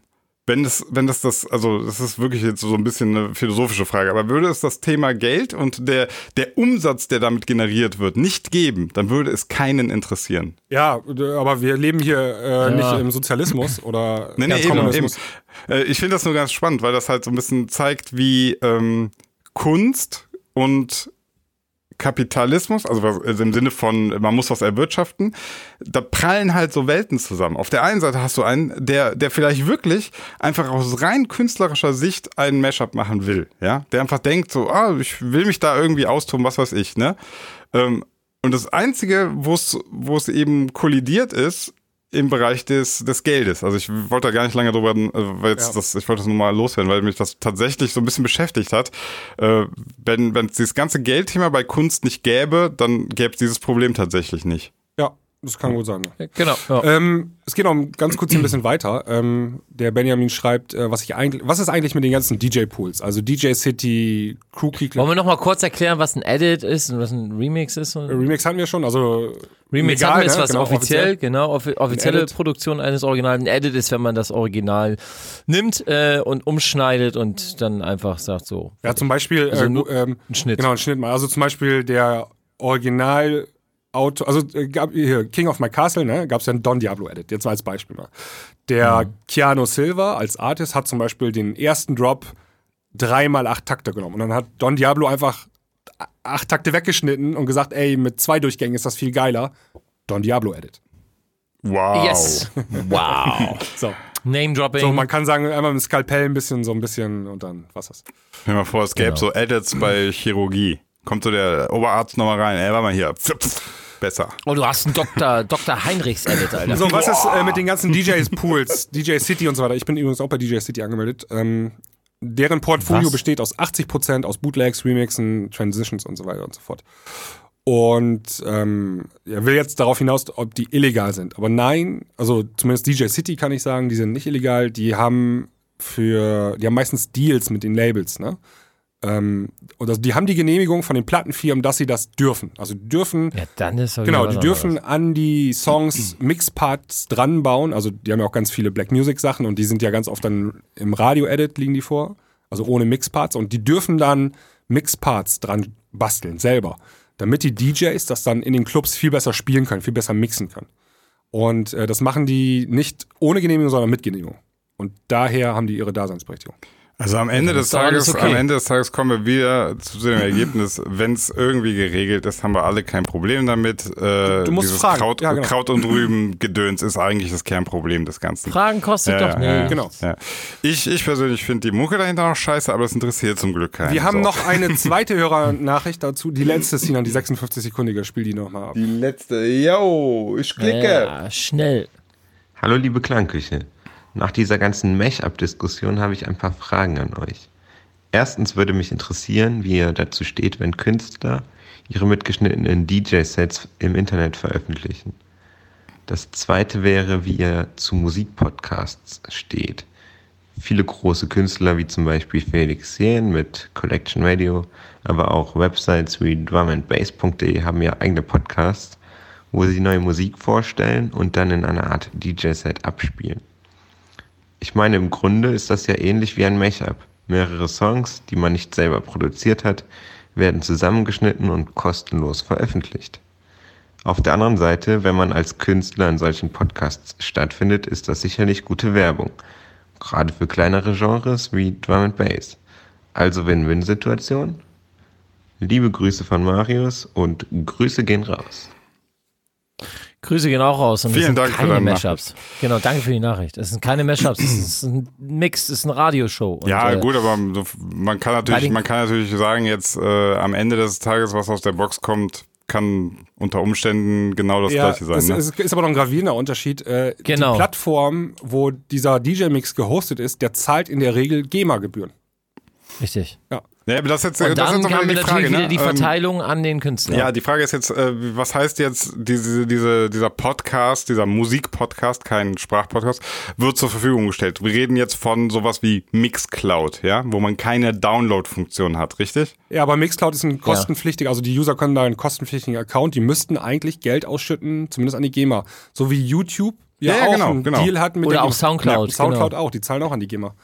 Wenn das, wenn das das, also das ist wirklich jetzt so ein bisschen eine philosophische Frage, aber würde es das Thema Geld und der, der Umsatz, der damit generiert wird, nicht geben, dann würde es keinen interessieren. Ja, aber wir leben hier äh, nicht im Sozialismus oder Nee, nee, ja, eben, eben. Äh, Ich finde das nur ganz spannend, weil das halt so ein bisschen zeigt, wie ähm, Kunst und Kapitalismus, also, also im Sinne von, man muss was erwirtschaften, da prallen halt so Welten zusammen. Auf der einen Seite hast du einen, der, der vielleicht wirklich einfach aus rein künstlerischer Sicht einen Mashup machen will, ja, der einfach denkt so, ah, ich will mich da irgendwie austoben, was weiß ich, ne? Ähm, und das Einzige, wo es eben kollidiert ist, im Bereich des, des Geldes. Also ich wollte da gar nicht lange drüber, äh, weil jetzt Ja. das, ich wollte das nur mal loswerden, weil mich das tatsächlich so ein bisschen beschäftigt hat. Äh, wenn wenn es dieses ganze Geldthema bei Kunst nicht gäbe, dann gäbe es dieses Problem tatsächlich nicht. Das kann gut sein. Ja. Genau. Ja. Ähm, es geht noch ganz kurz hier ein bisschen weiter. Ähm, der Benjamin schreibt, äh, was ich eigentlich, was ist eigentlich mit den ganzen DJ-Pools? Also DJ City, Crew Key Wollen wir noch mal kurz erklären, was ein Edit ist und was ein Remix ist? Remix hatten wir schon, also Remix legal, haben wir ist ne? was Genau, offiziell, genau, offi offizielle Edit. Produktion eines Originals. Ein Edit ist, wenn man das Original nimmt äh, und umschneidet und dann einfach sagt so. Ja, zum Beispiel Also äh, ähm, ein Schnitt. Genau, ein Schnitt mal. Also zum Beispiel der Original Auto, also äh, gab hier King of My Castle, ne, gab es ja einen Don Diablo Edit, jetzt mal als Beispiel mal. Der Keanu Silva als Artist hat zum Beispiel den ersten Drop dreimal acht Takte genommen und dann hat Don Diablo einfach acht Takte weggeschnitten und gesagt, ey, mit zwei Durchgängen ist das viel geiler. Don Diablo Edit. Wow. Yes. [laughs] Wow. [laughs] So. Name Dropping. So, man kann sagen, einmal mit dem Skalpell ein bisschen, so ein bisschen und dann was das. Dir mal vor, es gäbe Genau. so Edits bei Chirurgie. Kommt so der Oberarzt nochmal rein, ey, warte mal hier. Besser. oh, du hast einen Dr. [laughs] Dr. Heinrichs Edit, Alter. So, was ist äh, mit den ganzen [laughs] DJs Pools, DJ City und so weiter? Ich bin übrigens auch bei DJ City angemeldet. Ähm, deren Portfolio Was? besteht aus 80% aus Bootlegs, Remixen, Transitions und so weiter und so fort. Und ähm, er will jetzt darauf hinaus, ob die illegal sind. Aber nein, also zumindest DJ City kann ich sagen, die sind nicht illegal. Die haben für, die haben meistens Deals mit den Labels, ne? Ähm, und also die haben die Genehmigung von den Plattenfirmen, dass sie das dürfen. Also die dürfen ja, dann ist Genau, die dürfen anderes. an die Songs Mixparts dran bauen. Also die haben ja auch ganz viele Black Music Sachen und die sind ja ganz oft dann im Radio-Edit liegen die vor. Also ohne Mixparts. Und die dürfen dann Mixparts dran basteln, selber. Damit die DJs das dann in den Clubs viel besser spielen können, viel besser mixen können. Und äh, das machen die nicht ohne Genehmigung, sondern mit Genehmigung. Und daher haben die ihre Daseinsberechtigung. Also am Ende des Tages, okay. am Ende des Tages kommen wir wieder zu dem Ergebnis, wenn es irgendwie geregelt ist, haben wir alle kein Problem damit. Äh, Du musst dieses fragen. Kraut, Ja, genau. Kraut und Rüben Gedöns ist eigentlich das Kernproblem des Ganzen. Fragen kostet Ja, doch ja, nicht. Genau. Ja. Ich, ich persönlich finde die Mucke dahinter noch scheiße, aber das interessiert zum Glück keinen. Wir haben So. noch eine [laughs] zweite Hörernachricht dazu. Die letzte, Sinan, die 56-sekundige. Spiel die nochmal ab. Die letzte, yo, ich klicke. Ja, schnell. Hallo liebe Klangküche. Nach dieser ganzen Mesh-Up-Diskussion habe ich ein paar Fragen an euch. Erstens würde mich interessieren, wie ihr dazu steht, wenn Künstler ihre mitgeschnittenen DJ-Sets im Internet veröffentlichen. Das zweite wäre, wie ihr zu Musikpodcasts steht. Viele große Künstler wie zum Beispiel Felix Jähn mit Collection Radio, aber auch Websites wie drumandbass.de haben ja eigene Podcasts, wo sie neue Musik vorstellen und dann in einer Art DJ-Set abspielen. Ich meine, im Grunde ist das ja ähnlich wie ein Mashup. Mehrere Songs, die man nicht selber produziert hat, werden zusammengeschnitten und kostenlos veröffentlicht. Auf der anderen Seite, wenn man als Künstler in solchen Podcasts stattfindet, ist das sicherlich gute Werbung. Gerade für kleinere Genres wie Drum and Bass. Also Win-Win-Situation. Liebe Grüße von Marius und Grüße gehen raus. Grüße gehen auch raus. Und Vielen sind Dank für keine deine Mashups. Genau, danke für die Nachricht. Es sind keine Mashups, es ist ein Mix, es ist eine Radioshow. Und, Ja, äh, gut, aber man kann natürlich, man kann natürlich sagen, jetzt äh, am Ende des Tages, was aus der Box kommt, kann unter Umständen genau das Ja, gleiche sein. es, ne? es ist aber noch ein gravierender Unterschied. Äh, Genau. Die Plattform, wo dieser DJ-Mix gehostet ist, der zahlt in der Regel GEMA-Gebühren. Richtig. Ja. Ja, aber das ist jetzt, Und das ist dann jetzt mal haben wir die natürlich Frage, wieder ne? die Ähm, Verteilung an den Künstler. Ja, die Frage ist jetzt, äh, was heißt jetzt diese, diese, dieser Podcast, dieser Musikpodcast, kein Sprachpodcast, wird zur Verfügung gestellt. Wir reden jetzt von sowas wie Mixcloud, ja, wo man keine Download-Funktion hat, richtig? Ja, aber Mixcloud ist ein kostenpflichtiger, also die User können da einen kostenpflichtigen Account, die müssten eigentlich Geld ausschütten, zumindest an die GEMA. So wie YouTube ja, Ja, ja, auch genau, einen genau. Deal hat mit Oder der auch. Soundcloud, Ja, Soundcloud genau. auch, die zahlen auch an die GEMA.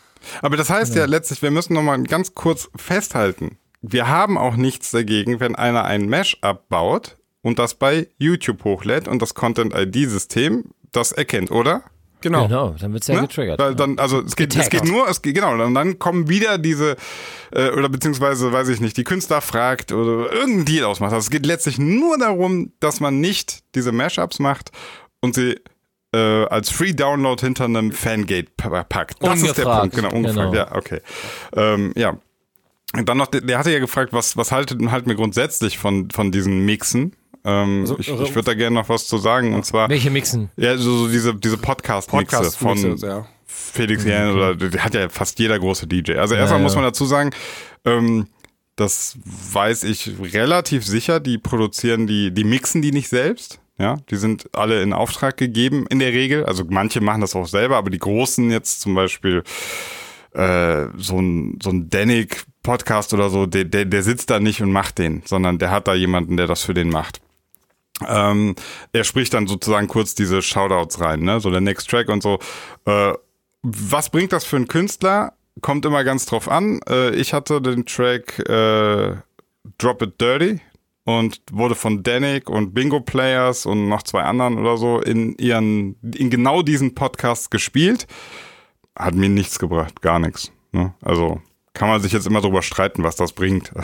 Aber das heißt ja letztlich, wir müssen noch mal ganz kurz festhalten. Wir haben auch nichts dagegen, wenn einer ein Mashup baut und das bei YouTube hochlädt und das Content-ID-System das erkennt, oder? Genau. Genau, dann wird es ja Ne? getriggert. Weil dann, also es geht, es geht nur, es geht, genau, und dann kommen wieder diese, äh, oder beziehungsweise, weiß ich nicht, die Künstler fragt oder irgendein Deal ausmacht. Also es geht letztlich nur darum, dass man nicht diese Mashups macht und sie äh, als Free Download hinter einem Fangate pa- packt. Das ist der Ungefragt, Punkt, genau, ungefragt, genau. ja, okay. Ähm, ja. Und dann noch, der, der hatte ja gefragt, was, was haltet, halten wir grundsätzlich von, von diesen Mixen? Ähm, Also, ich äh, ich würde da gerne noch was zu sagen, und zwar, Welche mixen? ja, so, so diese, diese Podcast-Mixe Podcast von ja. Felix Jähn oder der hat ja fast jeder große DJ. Also erstmal ja. muss man dazu sagen, ähm, das weiß ich relativ sicher, die produzieren die, die mixen die nicht selbst. Ja, die sind alle in Auftrag gegeben in der Regel. Also manche machen das auch selber, aber die großen jetzt zum Beispiel äh, so ein, so ein Danik Podcast oder so, der, der, der sitzt da nicht und macht den, sondern der hat da jemanden, der das für den macht. Ähm, er spricht dann sozusagen kurz diese Shoutouts rein, ne? So der Next Track und so. Äh, was bringt das für einen Künstler? Kommt immer ganz drauf an. Äh, ich hatte den Track äh, Drop It Dirty und wurde von Danik und Bingo Players und noch zwei anderen oder so in ihren, in genau diesen Podcasts gespielt. Hat mir nichts gebracht, gar nichts. Ne? Also kann man sich jetzt immer drüber streiten, was das bringt. [laughs]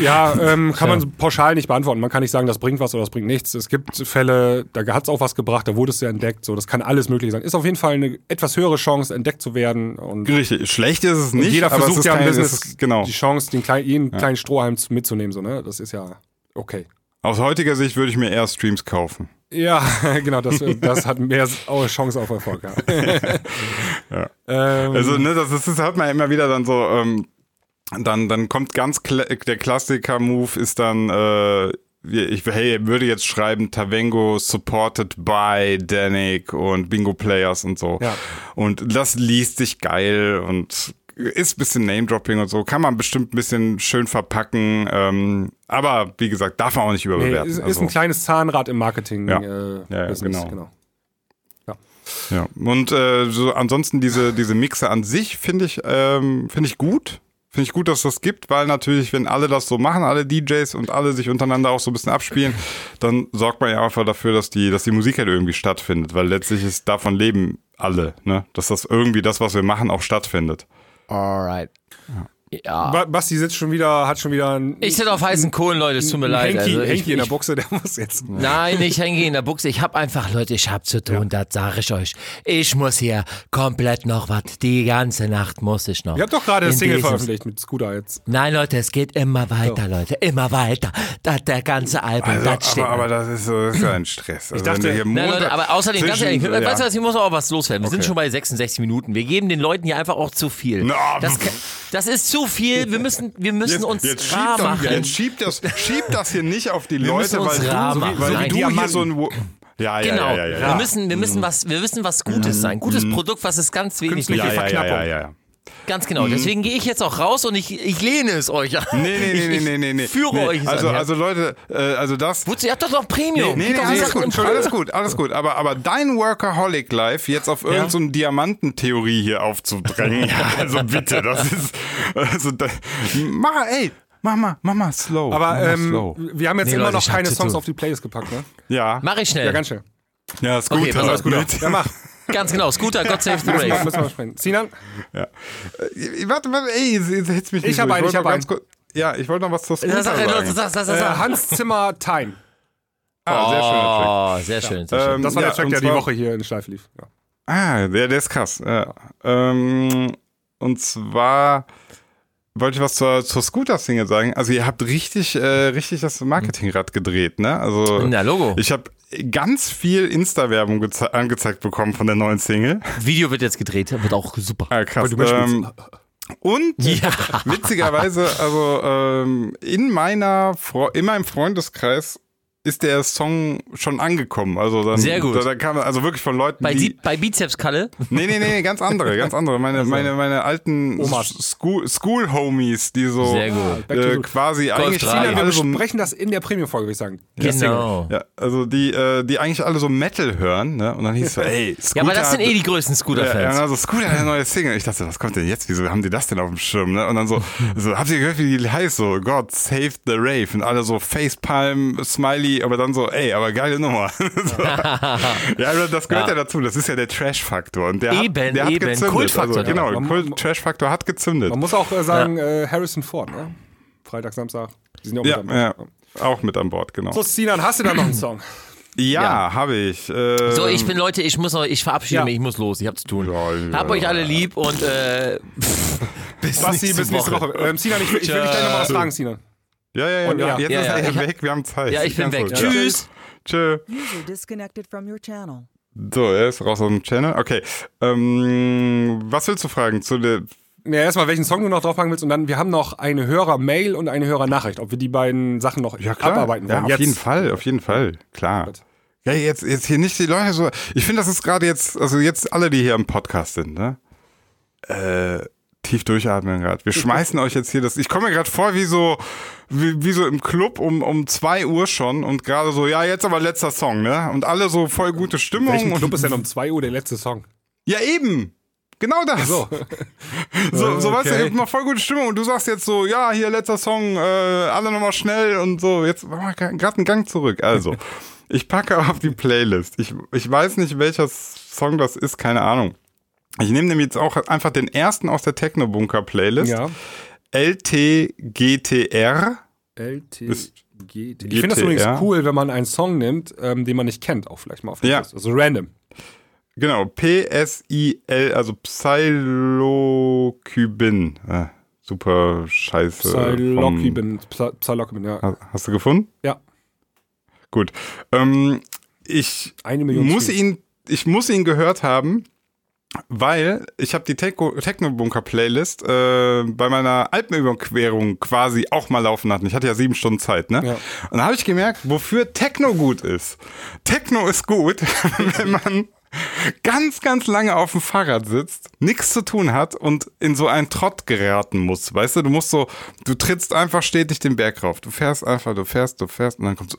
Ja, ähm, kann man pauschal nicht beantworten. Man kann nicht sagen, das bringt was oder das bringt nichts. Es gibt Fälle, da hat es auch was gebracht, da wurde es ja entdeckt. So, das kann alles möglich sein. Ist auf jeden Fall eine etwas höhere Chance, entdeckt zu werden. Und, Richtig, schlecht ist es nicht, jeder versucht ja im Business genau. die Chance, den kleinen, jeden kleinen Strohhalm zu- mitzunehmen. So, ne? Das ist ja okay. Aus heutiger Sicht würde ich mir eher Streams kaufen. Ja, [laughs] genau, das, das hat mehr Chance auf Erfolg. [laughs] Ja. Ähm, Also, ne, das, ist, das hat man immer wieder dann so, ähm, dann, dann kommt ganz kla der Klassiker-Move ist dann, äh, ich hey, würde jetzt schreiben, Tavengo supported by Danik und Bingo Players und so. Ja. Und das liest sich geil und ist ein bisschen Name-Dropping und so, kann man bestimmt ein bisschen schön verpacken, ähm, aber wie gesagt, darf man auch nicht nee, überbewerten. ist, ist also. ein kleines Zahnrad im Marketing. Ja. Äh, Ja, ja, genau. genau. Ja, und äh, so ansonsten diese, diese Mixe an sich finde ich, ähm, finde ich gut. Finde ich gut, dass das gibt, weil natürlich, wenn alle das so machen, alle DJs und alle sich untereinander auch so ein bisschen abspielen, dann sorgt man ja einfach dafür, dass die, dass die Musik halt irgendwie stattfindet, weil letztlich ist davon leben alle, ne? Dass das irgendwie das, was wir machen, auch stattfindet. All right. Ja. Ba- Basti sitzt schon wieder, hat schon wieder ein, Ich sitze auf heißen Kohlen, Leute, es tut mir leid. Henki, Also ich, Henki in der ich, Buchse, der muss jetzt. Nein, nicht Henki in der Buchse. Ich hab einfach, Leute, ich hab zu tun, das sage ich euch. Ich muss hier komplett noch was. Die ganze Nacht muss ich noch. Ihr habt doch gerade das Single veröffentlicht mit Scooter jetzt. Nein, Leute, es geht immer weiter, Leute. Immer weiter. Das, der ganze Album, Also, das steht. aber, aber das ist so, das ist ja ein Stress. Also, dachte- wenn du hier Montag Leute, aber außerdem, ganz zwischen- ehrlich, ja. weißt du was, hier muss auch was loswerden. Wir sind Okay. schon bei 66 Minuten. Wir geben den Leuten hier einfach auch zu viel. Na, Das, das ist zu viel. Wir müssen, wir müssen uns jetzt, rar machen. das, jetzt schiebt das, schiebt das hier nicht auf die Wir Leute, müssen weil du, machen. weil Nein. du hier Diamanten. so ein... Ja, ja, Genau. ja, ja, ja, Wir müssen, wir müssen was, wir wissen was Gutes sein. Gutes Produkt, was es ganz wenig Künstliche ja, ja, ja, Verknappung. ja, ja, ja. Ganz genau. Deswegen gehe ich jetzt auch raus und ich, ich lehne es euch an. Nee, nee, nee, [laughs] nee, nee, nee, nee. Führe nee. euch es also, an, ja. also Leute, äh, also das. Wozu? Ihr habt doch noch Premium. Nee, nee, Gibt doch alles gut, alles gut, alles gut. Aber, aber dein Workaholic Life jetzt auf irgendeine so eine Diamantentheorie hier aufzudrängen, [laughs] ja, also bitte, das ist, also, da, mach, ey, mach mal, mach mal slow. Aber ähm, slow. wir haben jetzt Nee, immer Leute, noch keine Songs auf die Playlist gepackt, ne? ja, Mach ich schnell. Ja, ganz schnell. ja, ist gut. Okay, pass also, auf, gut Ja, mach. [laughs] Ganz genau. Scooter, God Save the Müssen wir, Rave. müssen wir sprechen. Sinan? Ja. Äh, Warte, warte, ey, jetzt jetzt hitzt mich nicht Ich hab so. einen, ich hab noch ganz einen. kurz- Ja, ich wollte noch was zur Scooter Das, das, sagen. das, das, das. Hans Zimmer Time. Ah, sehr schöner Track. Oh, sehr schön. Sehr schön. Ähm, Das war ja, der Track, der die Woche hier in Schleife lief. Ja. Ah, der, der ist krass. Ja. Ähm, und zwar wollte ich was zur, zur Scooter-Single sagen. Also ihr habt richtig, äh, richtig das Marketingrad gedreht, ne? Also Na, Logo. ich habe ganz viel Insta-Werbung geze- angezeigt bekommen von der neuen Single. Video wird jetzt gedreht, wird auch super. Ah, krass. Ähm, und Ja. witzigerweise, also ähm, in meiner in meinem Freundeskreis ist der Song schon angekommen. Also dann, Sehr gut. Da, da kam also wirklich von Leuten, Bei, die bei Bizeps Kalle. Nee, nee, nee, ganz andere, ganz andere. Meine, meine, meine alten Omas. School, School Homies, die so Sehr gut. To äh, quasi eigentlich drei. alle, Sinan, wir besprechen das in der Premium-Folge, würde ich sagen. Genau. ja, also die, äh, die eigentlich alle so Metal hören, ne? Und dann hieß es so, [laughs] ey, Scooter. Ja, aber das sind eh die größten ja, ja, Scooter-Fans. also Scooter hat eine neue Single. Ich dachte, was kommt denn jetzt? Wieso haben die das denn auf dem Schirm? Ne? Und dann so, so, habt ihr gehört, wie die heißt? So, God save the Rave. Und alle so Facepalm, Smiley, aber dann so, ey, aber geile Nummer. [laughs] so. [laughs] ja, das gehört ja. dazu. Das ist ja der Trash-Faktor. Und der Eben, hat, der hat eben. gezündet. Kultfaktor. Also, genau, Man- Kult- Trash-Faktor hat gezündet. Man muss auch äh, sagen, äh, Harrison Ford, ne? Freitag, Samstag. Die sind ja auch Ja, mit am ja, auch mit an Bord, genau. So, Sinan, hast du da noch einen Song? Ja, Ja. habe ich. Äh, So, ich bin Leute, ich muss noch, ich verabschiede Ja. mich, ich muss los, ich hab zu tun. Ja, ja. Hab euch alle lieb und äh, [laughs] bis Basti, nächste bis nächste Woche. Ähm, Sinan, ich, will- ich will dich gleich noch mal was fragen, Sinan. Ja, ja, ja. Und ja. Jetzt Ja, ist ja, er ich hab- weg, wir haben Zeit. Ja, ich bin Ganz weg. ja. Tschüss. Tschö. User disconnected from your channel. So, er ist raus aus dem Channel. Okay. Ähm, was willst du fragen zu der. Ja, erstmal, welchen Song du noch draufpacken willst und dann, wir haben noch eine Hörer-Mail und eine Hörer-Nachricht, ob wir die beiden Sachen noch abarbeiten Ja, wollen. auf Jetzt. jeden Fall, auf jeden Fall. Klar. Ja, jetzt, jetzt hier nicht die Leute so. Ich finde, das ist gerade jetzt, also jetzt alle, die hier im Podcast sind, ne? Äh, tief durchatmen gerade. Wir schmeißen euch jetzt hier das. Ich komme mir gerade vor wie so, wie, wie so im Club um, um zwei Uhr schon und gerade so, ja, jetzt aber letzter Song, ne? Und alle so voll gute Stimmung. Welchen und Club ist denn um 2 Uhr der letzte Song? Ja, eben. Genau das. So. So, so weißt du, Okay. ich hab mal voll gute Stimmung und du sagst jetzt so, ja, hier letzter Song, äh, alle nochmal schnell und so. Jetzt machen wir gerade einen Gang zurück. Also, [laughs] ich packe auf die Playlist. Ich, ich weiß nicht, welcher Song das ist, keine Ahnung. Ich nehme nämlich jetzt auch einfach den ersten aus der Techno-Bunker-Playlist. Ja. LTGTR. LTGT. Ich finde das übrigens cool, wenn man einen Song nimmt, ähm, den man nicht kennt, auch vielleicht mal auf der Ja. Liste. Also random. Genau, PSIL, also Psilocybin. Äh, super scheiße. vom- Psilocybin. Psy- Psilocybin, ja. Ha- Hast du gefunden? Ja. Gut. Ähm, ich muss ihn, ich muss ihn gehört haben, weil ich habe die Techno- Techno-Bunker-Playlist äh, bei meiner Alpenüberquerung quasi auch mal laufen lassen. Ich hatte ja sieben Stunden Zeit, ne? Ja. Und da habe ich gemerkt, wofür Techno gut ist. Techno ist gut, [laughs] wenn man ganz, ganz lange auf dem Fahrrad sitzt, nichts zu tun hat und in so einen Trott geraten muss. Weißt du, du musst so, du trittst einfach stetig den Berg rauf. Du fährst einfach, du fährst, du fährst und dann kommt so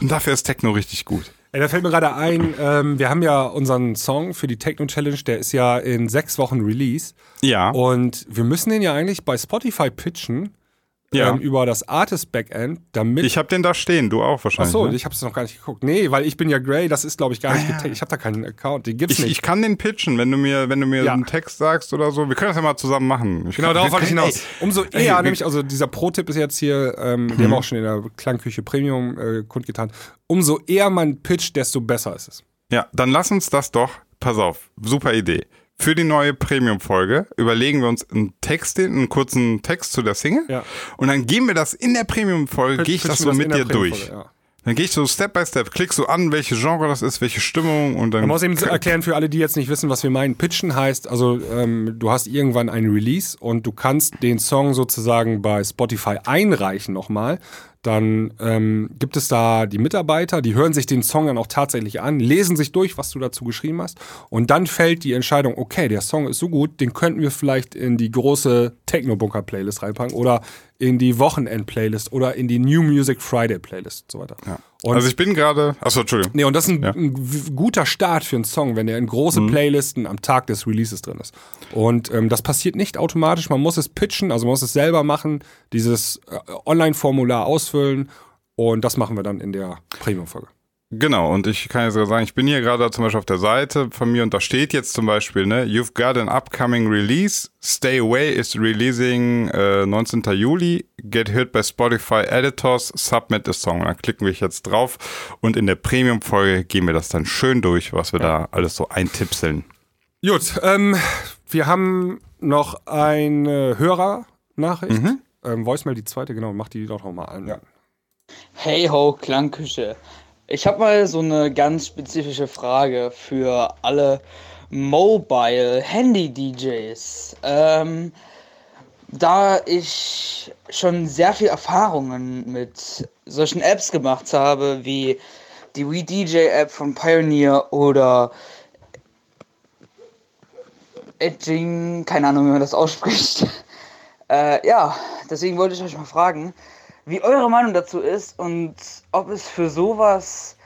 und dafür ist Techno richtig gut. Ey, da fällt mir gerade ein, ähm, wir haben ja unseren Song für die Techno Challenge, der ist ja in sechs Wochen Release. Ja. Und wir müssen den ja eigentlich bei Spotify pitchen Ja. ähm, über das Artist Backend, damit. Ich habe den da stehen, du auch wahrscheinlich. so, ne? ich habe es noch gar nicht geguckt. Nee, weil ich bin ja Grey, das ist glaube ich gar nicht getaggt. Ich habe da keinen Account, den gibt's ich, nicht. ich kann den pitchen, wenn du mir, wenn du mir Ja. einen Text sagst oder so. Wir können das ja mal zusammen machen. Ich Genau, darauf wollte ich hinaus. Umso eher, ey, nämlich, also dieser Pro-Tipp ist jetzt hier, ähm, den haben wir auch schon in der Klangküche Premium äh, kundgetan. Umso eher man pitcht, desto besser ist es. Ja, dann lass uns das doch, pass auf, super Idee. Für die neue Premium-Folge überlegen wir uns einen Text, einen kurzen Text zu der Single. Ja. Und dann gehen wir das in der Premium-Folge, gehe ich das so mit dir durch. Ja. Dann gehe ich so Step by Step, klick so an, welche Genre das ist, welche Stimmung und dann. Man muss eben erklären für alle, die jetzt nicht wissen, was wir meinen. Pitchen heißt, also ähm, du hast irgendwann einen Release und du kannst den Song sozusagen bei Spotify einreichen nochmal. Dann ähm, gibt es da die Mitarbeiter, die hören sich den Song dann auch tatsächlich an, lesen sich durch, was du dazu geschrieben hast. Und dann fällt die Entscheidung, okay, der Song ist so gut, den könnten wir vielleicht in die große Techno-Bunker-Playlist reinpacken oder in die Wochenend-Playlist oder in die New Music Friday-Playlist und so weiter. Ja. Und also ich bin gerade. Achso, Entschuldigung. Nee, und das ist ein, Ja. ein guter Start für einen Song, wenn der in große Playlisten am Tag des Releases drin ist. Und ähm, das passiert nicht automatisch. Man muss es pitchen, also man muss es selber machen, dieses äh, Online-Formular ausfüllen. Und das machen wir dann in der Premium-Folge. Genau, und ich kann jetzt sogar sagen, ich bin hier gerade zum Beispiel auf der Seite von mir und da steht jetzt zum Beispiel, ne, you've got an upcoming release, Stay Away is releasing äh, 19. Juli, get heard by Spotify Editors, submit a song. Dann klicken wir jetzt drauf und in der Premium-Folge gehen wir das dann schön durch, was wir da alles so eintipseln. Gut, ähm, wir haben noch eine Hörernachricht. Ähm, Voicemail, die zweite, genau, mach die doch noch mal an. Hey ho, Klangküche. Ich habe mal so eine ganz spezifische Frage für alle Mobile Handy DJs. Ähm, da ich schon sehr viel Erfahrungen mit solchen Apps gemacht habe, wie die Wii DJ App von Pioneer oder Edging, keine Ahnung, wie man das ausspricht. [laughs] Äh, ja, deswegen wollte ich euch mal fragen, wie eure Meinung dazu ist und ob es für sowas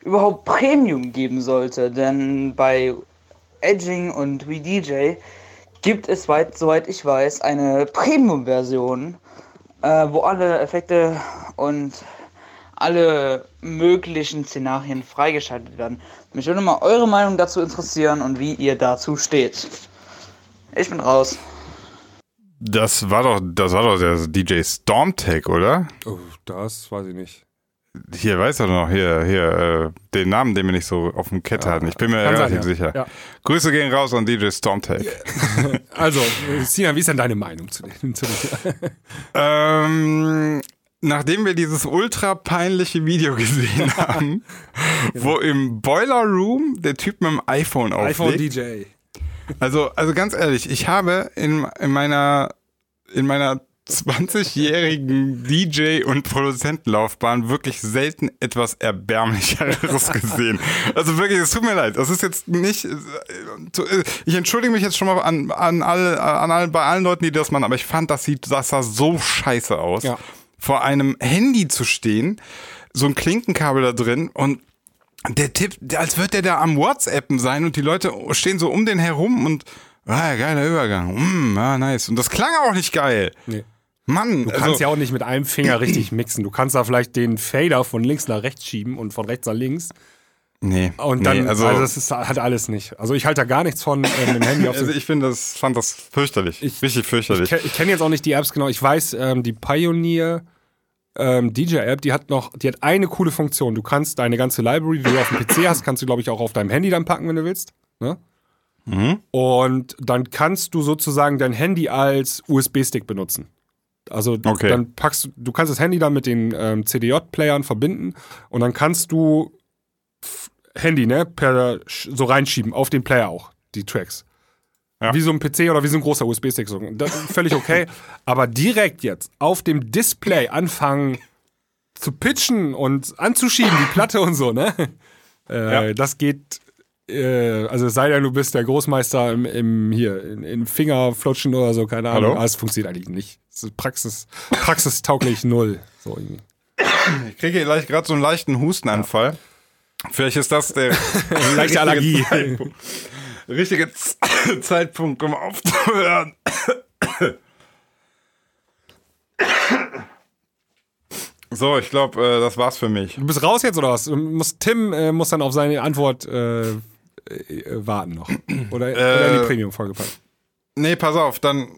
überhaupt Premium geben sollte. Denn bei Edging und WeDJ gibt es, weit, soweit ich weiß, eine Premium-Version, äh, wo alle Effekte und alle möglichen Szenarien freigeschaltet werden. Mich würde mal eure Meinung dazu interessieren und wie ihr dazu steht. Ich bin raus. Das war doch, das war doch der DJ Stormtech, oder? Oh, das weiß ich nicht. Hier, weißt du noch, hier, hier, äh, den Namen, den wir nicht so auf dem Kette hatten. Ich bin mir Kann sein, relativ ja. sicher. Ja. Grüße gehen raus an DJ Stormtech. [laughs] Also, äh, Sina, wie ist denn deine Meinung zu dem? [laughs] Zu dem? Ähm, nachdem wir dieses ultra peinliche Video [laughs] gesehen haben, wo im Boiler Room der Typ mit dem iPhone auflegt. iPhone DJ. Also, also ganz ehrlich, ich habe in, in meiner, in meiner 20-jährigen DJ- und Produzentenlaufbahn wirklich selten etwas Erbärmlicheres [laughs] gesehen. Also wirklich, es tut mir leid. Das ist jetzt nicht. Ich entschuldige mich jetzt schon mal an, an alle, an alle, bei allen Leuten, die das machen, aber ich fand, das sieht, das sah so scheiße aus. Ja. Vor einem Handy zu stehen, so ein Klinkenkabel da drin und der Tipp, als würde der da am WhatsAppen sein und die Leute stehen so um den herum und ah, geiler Übergang. Mm, ah, nice. Und das klang auch nicht geil. Nee. Mann, Du kannst also, ja auch nicht mit einem Finger richtig [clears throat] mixen. Du kannst da vielleicht den Fader von links nach rechts schieben und von rechts nach links. nee, Und dann, nee, also, also, das ist, hat alles nicht. Also ich halte da gar nichts von, ähm, dem Handy auf also ich finde das, fand das fürchterlich. Richtig Ich, fürchterlich. ke- ich kenne jetzt auch nicht die Apps genau. Ich weiß, ähm, die Pioneer ähm, DJ-App, die hat noch, die hat eine coole Funktion. Du kannst deine ganze Library, die du auf dem PC hast, kannst du, glaube ich, auch auf deinem Handy dann packen, wenn du willst. Ne? Mhm. Und dann kannst du sozusagen dein Handy als USB-Stick benutzen. Also Okay. dann packst du, du kannst das Handy dann mit den ähm, CDJ-Playern verbinden und dann kannst du Handy, ne, per so reinschieben, auf den Player auch, die Tracks. Ja. Wie so ein PC oder wie so ein großer USB-Stick. So. Das ist völlig okay. [laughs] Aber direkt jetzt auf dem Display anfangen zu pitchen und anzuschieben, die Platte und so, ne? Äh, Das geht, äh, also sei denn, du bist der Großmeister im, im hier, in, in Fingerflutschen oder so, keine Ahnung. Hallo? Aber es funktioniert eigentlich nicht. Es ist Praxis, praxistauglich [laughs] null. So irgendwie. Ich kriege hier gleich gerade so einen leichten Hustenanfall. Vielleicht ist das der [laughs] Leichte Allergie. Richtige [coughs] Zeitpunkt, um aufzuhören. [coughs] So, ich glaube, äh, das war's für mich. Du bist raus jetzt oder was? Du musst, Tim äh, muss dann auf seine Antwort äh, äh, warten noch. [coughs] Oder, oder in die Äh, Premium-Folge packen. Nee, pass auf, dann.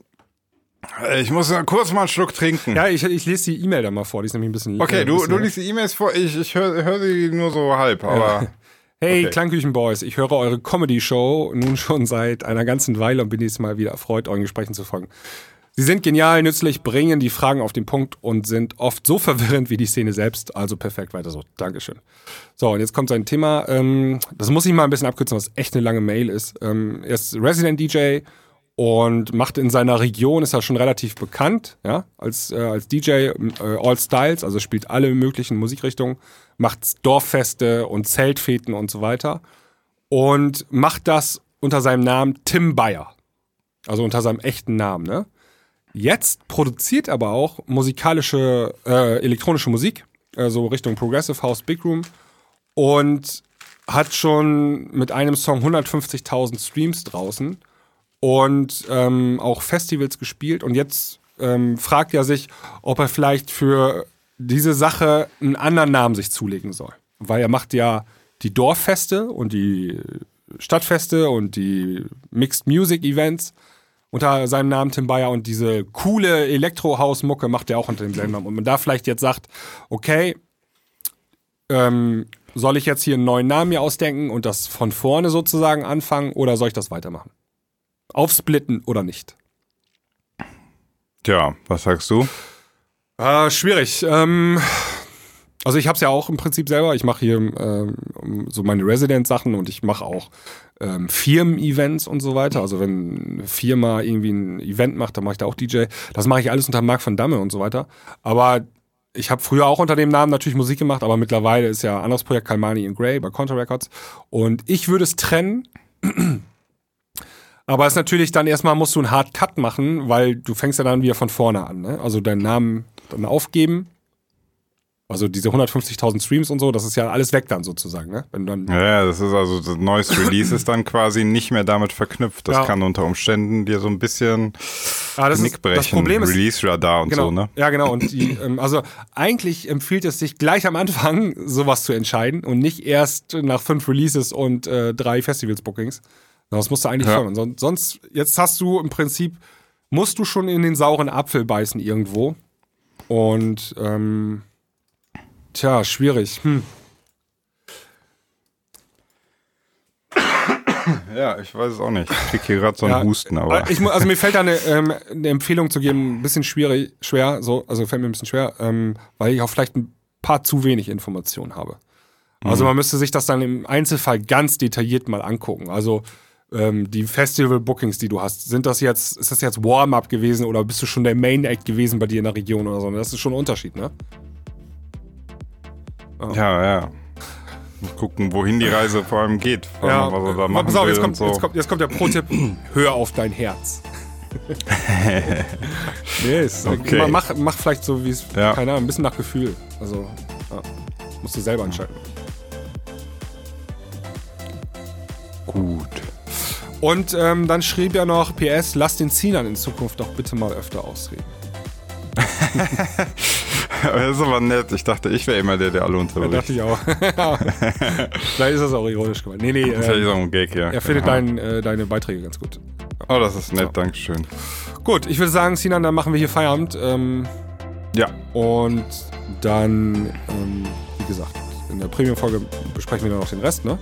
äh, Ich muss kurz mal einen Schluck trinken. Ja, ich, ich lese die E-Mail dann mal vor. Die ist nämlich ein bisschen. Okay, äh, du, bisschen du lang. liest die E-Mails vor, ich, ich höre hör sie nur so halb, aber. Hey, Okay. Klangküchenboys, ich höre eure Comedy-Show nun schon seit einer ganzen Weile und bin dieses Mal wieder erfreut, euren Gesprächen zu folgen. Sie sind genial, nützlich, bringen die Fragen auf den Punkt und sind oft so [laughs] verwirrend wie die Szene selbst. Also perfekt, weiter so. Dankeschön. So, und jetzt kommt sein Thema. Ähm, das muss ich mal ein bisschen abkürzen, was echt eine lange Mail ist. Ähm, er ist Resident DJ und macht in seiner Region, ist er schon relativ bekannt, ja, als, äh, als DJ, äh, All Styles, also spielt alle möglichen Musikrichtungen, macht Dorffeste und Zeltfeten und so weiter und macht das unter seinem Namen Tim Bayer, also unter seinem echten Namen, ne? Jetzt produziert aber auch musikalische, äh, elektronische Musik, also Richtung Progressive House, Big Room und hat schon mit einem Song 150.000 Streams draußen und ähm, auch Festivals gespielt. Und jetzt ähm, fragt er sich, ob er vielleicht für diese Sache einen anderen Namen sich zulegen soll. Weil er macht ja die Dorffeste und die Stadtfeste und die Mixed Music Events unter seinem Namen Tim Bayer und diese coole Elektrohaus-Mucke macht er auch unter demselben Namen. Und man da vielleicht jetzt sagt, okay, ähm, soll ich jetzt hier einen neuen Namen mir ausdenken und das von vorne sozusagen anfangen oder soll ich das weitermachen? Aufsplitten oder nicht? Tja, was sagst du? Äh, schwierig. Ähm, also ich habe es ja auch im Prinzip selber. Ich mache hier ähm, so meine Resident-Sachen und ich mache auch ähm, Firmen-Events und so weiter. Also wenn eine Firma irgendwie ein Event macht, dann mache ich da auch DJ. Das mache ich alles unter Marc van Damme und so weiter. Aber ich habe früher auch unter dem Namen natürlich Musik gemacht, aber mittlerweile ist ja ein anderes Projekt Kalmani in Grey bei Contra Records. Und ich würde es trennen. Aber es ist natürlich dann erstmal musst du einen Hard Cut machen, weil du fängst ja dann wieder von vorne an. Ne? Also deinen Namen dann aufgeben. Also diese 150.000 Streams und so, das ist ja alles weg dann sozusagen, ne? Wenn dann ja, das ist also das neues Release ist dann quasi nicht mehr damit verknüpft. Das ja. kann unter Umständen dir so ein bisschen ah, das Nick brechen. Das Problem ist, Release Radar und genau, so, ne? Ja, genau. Und die, ähm, also eigentlich empfiehlt es sich gleich am Anfang [laughs] sowas zu entscheiden und nicht erst nach fünf Releases und äh, drei Festivals Bookings. Das musst du eigentlich ja. Sonst, sonst, jetzt hast du im Prinzip, musst du schon in den sauren Apfel beißen irgendwo. Und, ähm, tja, schwierig. Hm. [coughs] Ja, ich weiß es auch nicht. Ich krieg hier gerade so einen ja, Husten, aber. Äh, ich, also mir fällt da eine, [laughs] ähm, eine, Empfehlung zu geben, ein bisschen schwierig, schwer, so, also fällt mir ein bisschen schwer, ähm, weil ich auch vielleicht ein paar zu wenig Informationen habe. Also mhm. man müsste sich das dann im Einzelfall ganz detailliert mal angucken. Also ähm, die Festival-Bookings, die du hast, sind das jetzt, ist das jetzt Warm-up gewesen oder bist du schon der Main-Act gewesen bei dir in der Region oder so? Das ist schon ein Unterschied, ne? Oh. Ja, ja. Mal gucken, wohin die Reise vor allem geht. Vor allem, ja, was er da machen pass auf, jetzt kommt, so. jetzt, kommt, jetzt kommt der Pro-Tipp: [clears throat] Hör auf dein Herz. [laughs] ist, okay. mach, mach vielleicht so, wie es, ja. keine Ahnung, ein bisschen nach Gefühl. Also, ja, musst du selber entscheiden. Gut. Und ähm, dann schrieb er noch, PS, lass den Zienern in Zukunft doch bitte mal öfter ausreden. [laughs] das ist aber nett. Ich dachte, ich wäre immer der, der alle unterbricht. dachte ich auch. [laughs] Vielleicht ist das auch ironisch gemeint. Nee, nee. Vielleicht ähm, ist auch ein Gag, ja. Er findet dein, äh, deine Beiträge ganz gut. Oh, das ist nett. So. Dankeschön. Gut, ich würde sagen, Sinan, dann machen wir hier Feierabend. Ähm, ja. Und dann, ähm, wie gesagt, in der Premium-Folge besprechen wir dann noch den Rest, ne?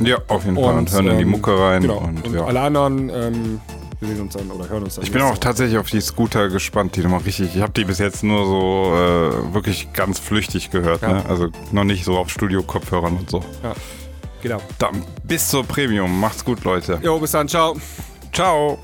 Ja, auf jeden Fall. Und, hören ähm, in die Mucke rein. Genau. Und, und ja. alle anderen ähm, wir sehen uns dann oder hören uns dann. Ich bin auch tatsächlich auf die Scooter gespannt, die nochmal richtig. Ich habe die bis jetzt nur so äh, wirklich ganz flüchtig gehört. Ja. Ne? Also noch nicht so auf Studio-Kopfhörern und so. Ja, genau. Dann bis zur Premium. Macht's gut, Leute. Jo, bis dann. Ciao. Ciao.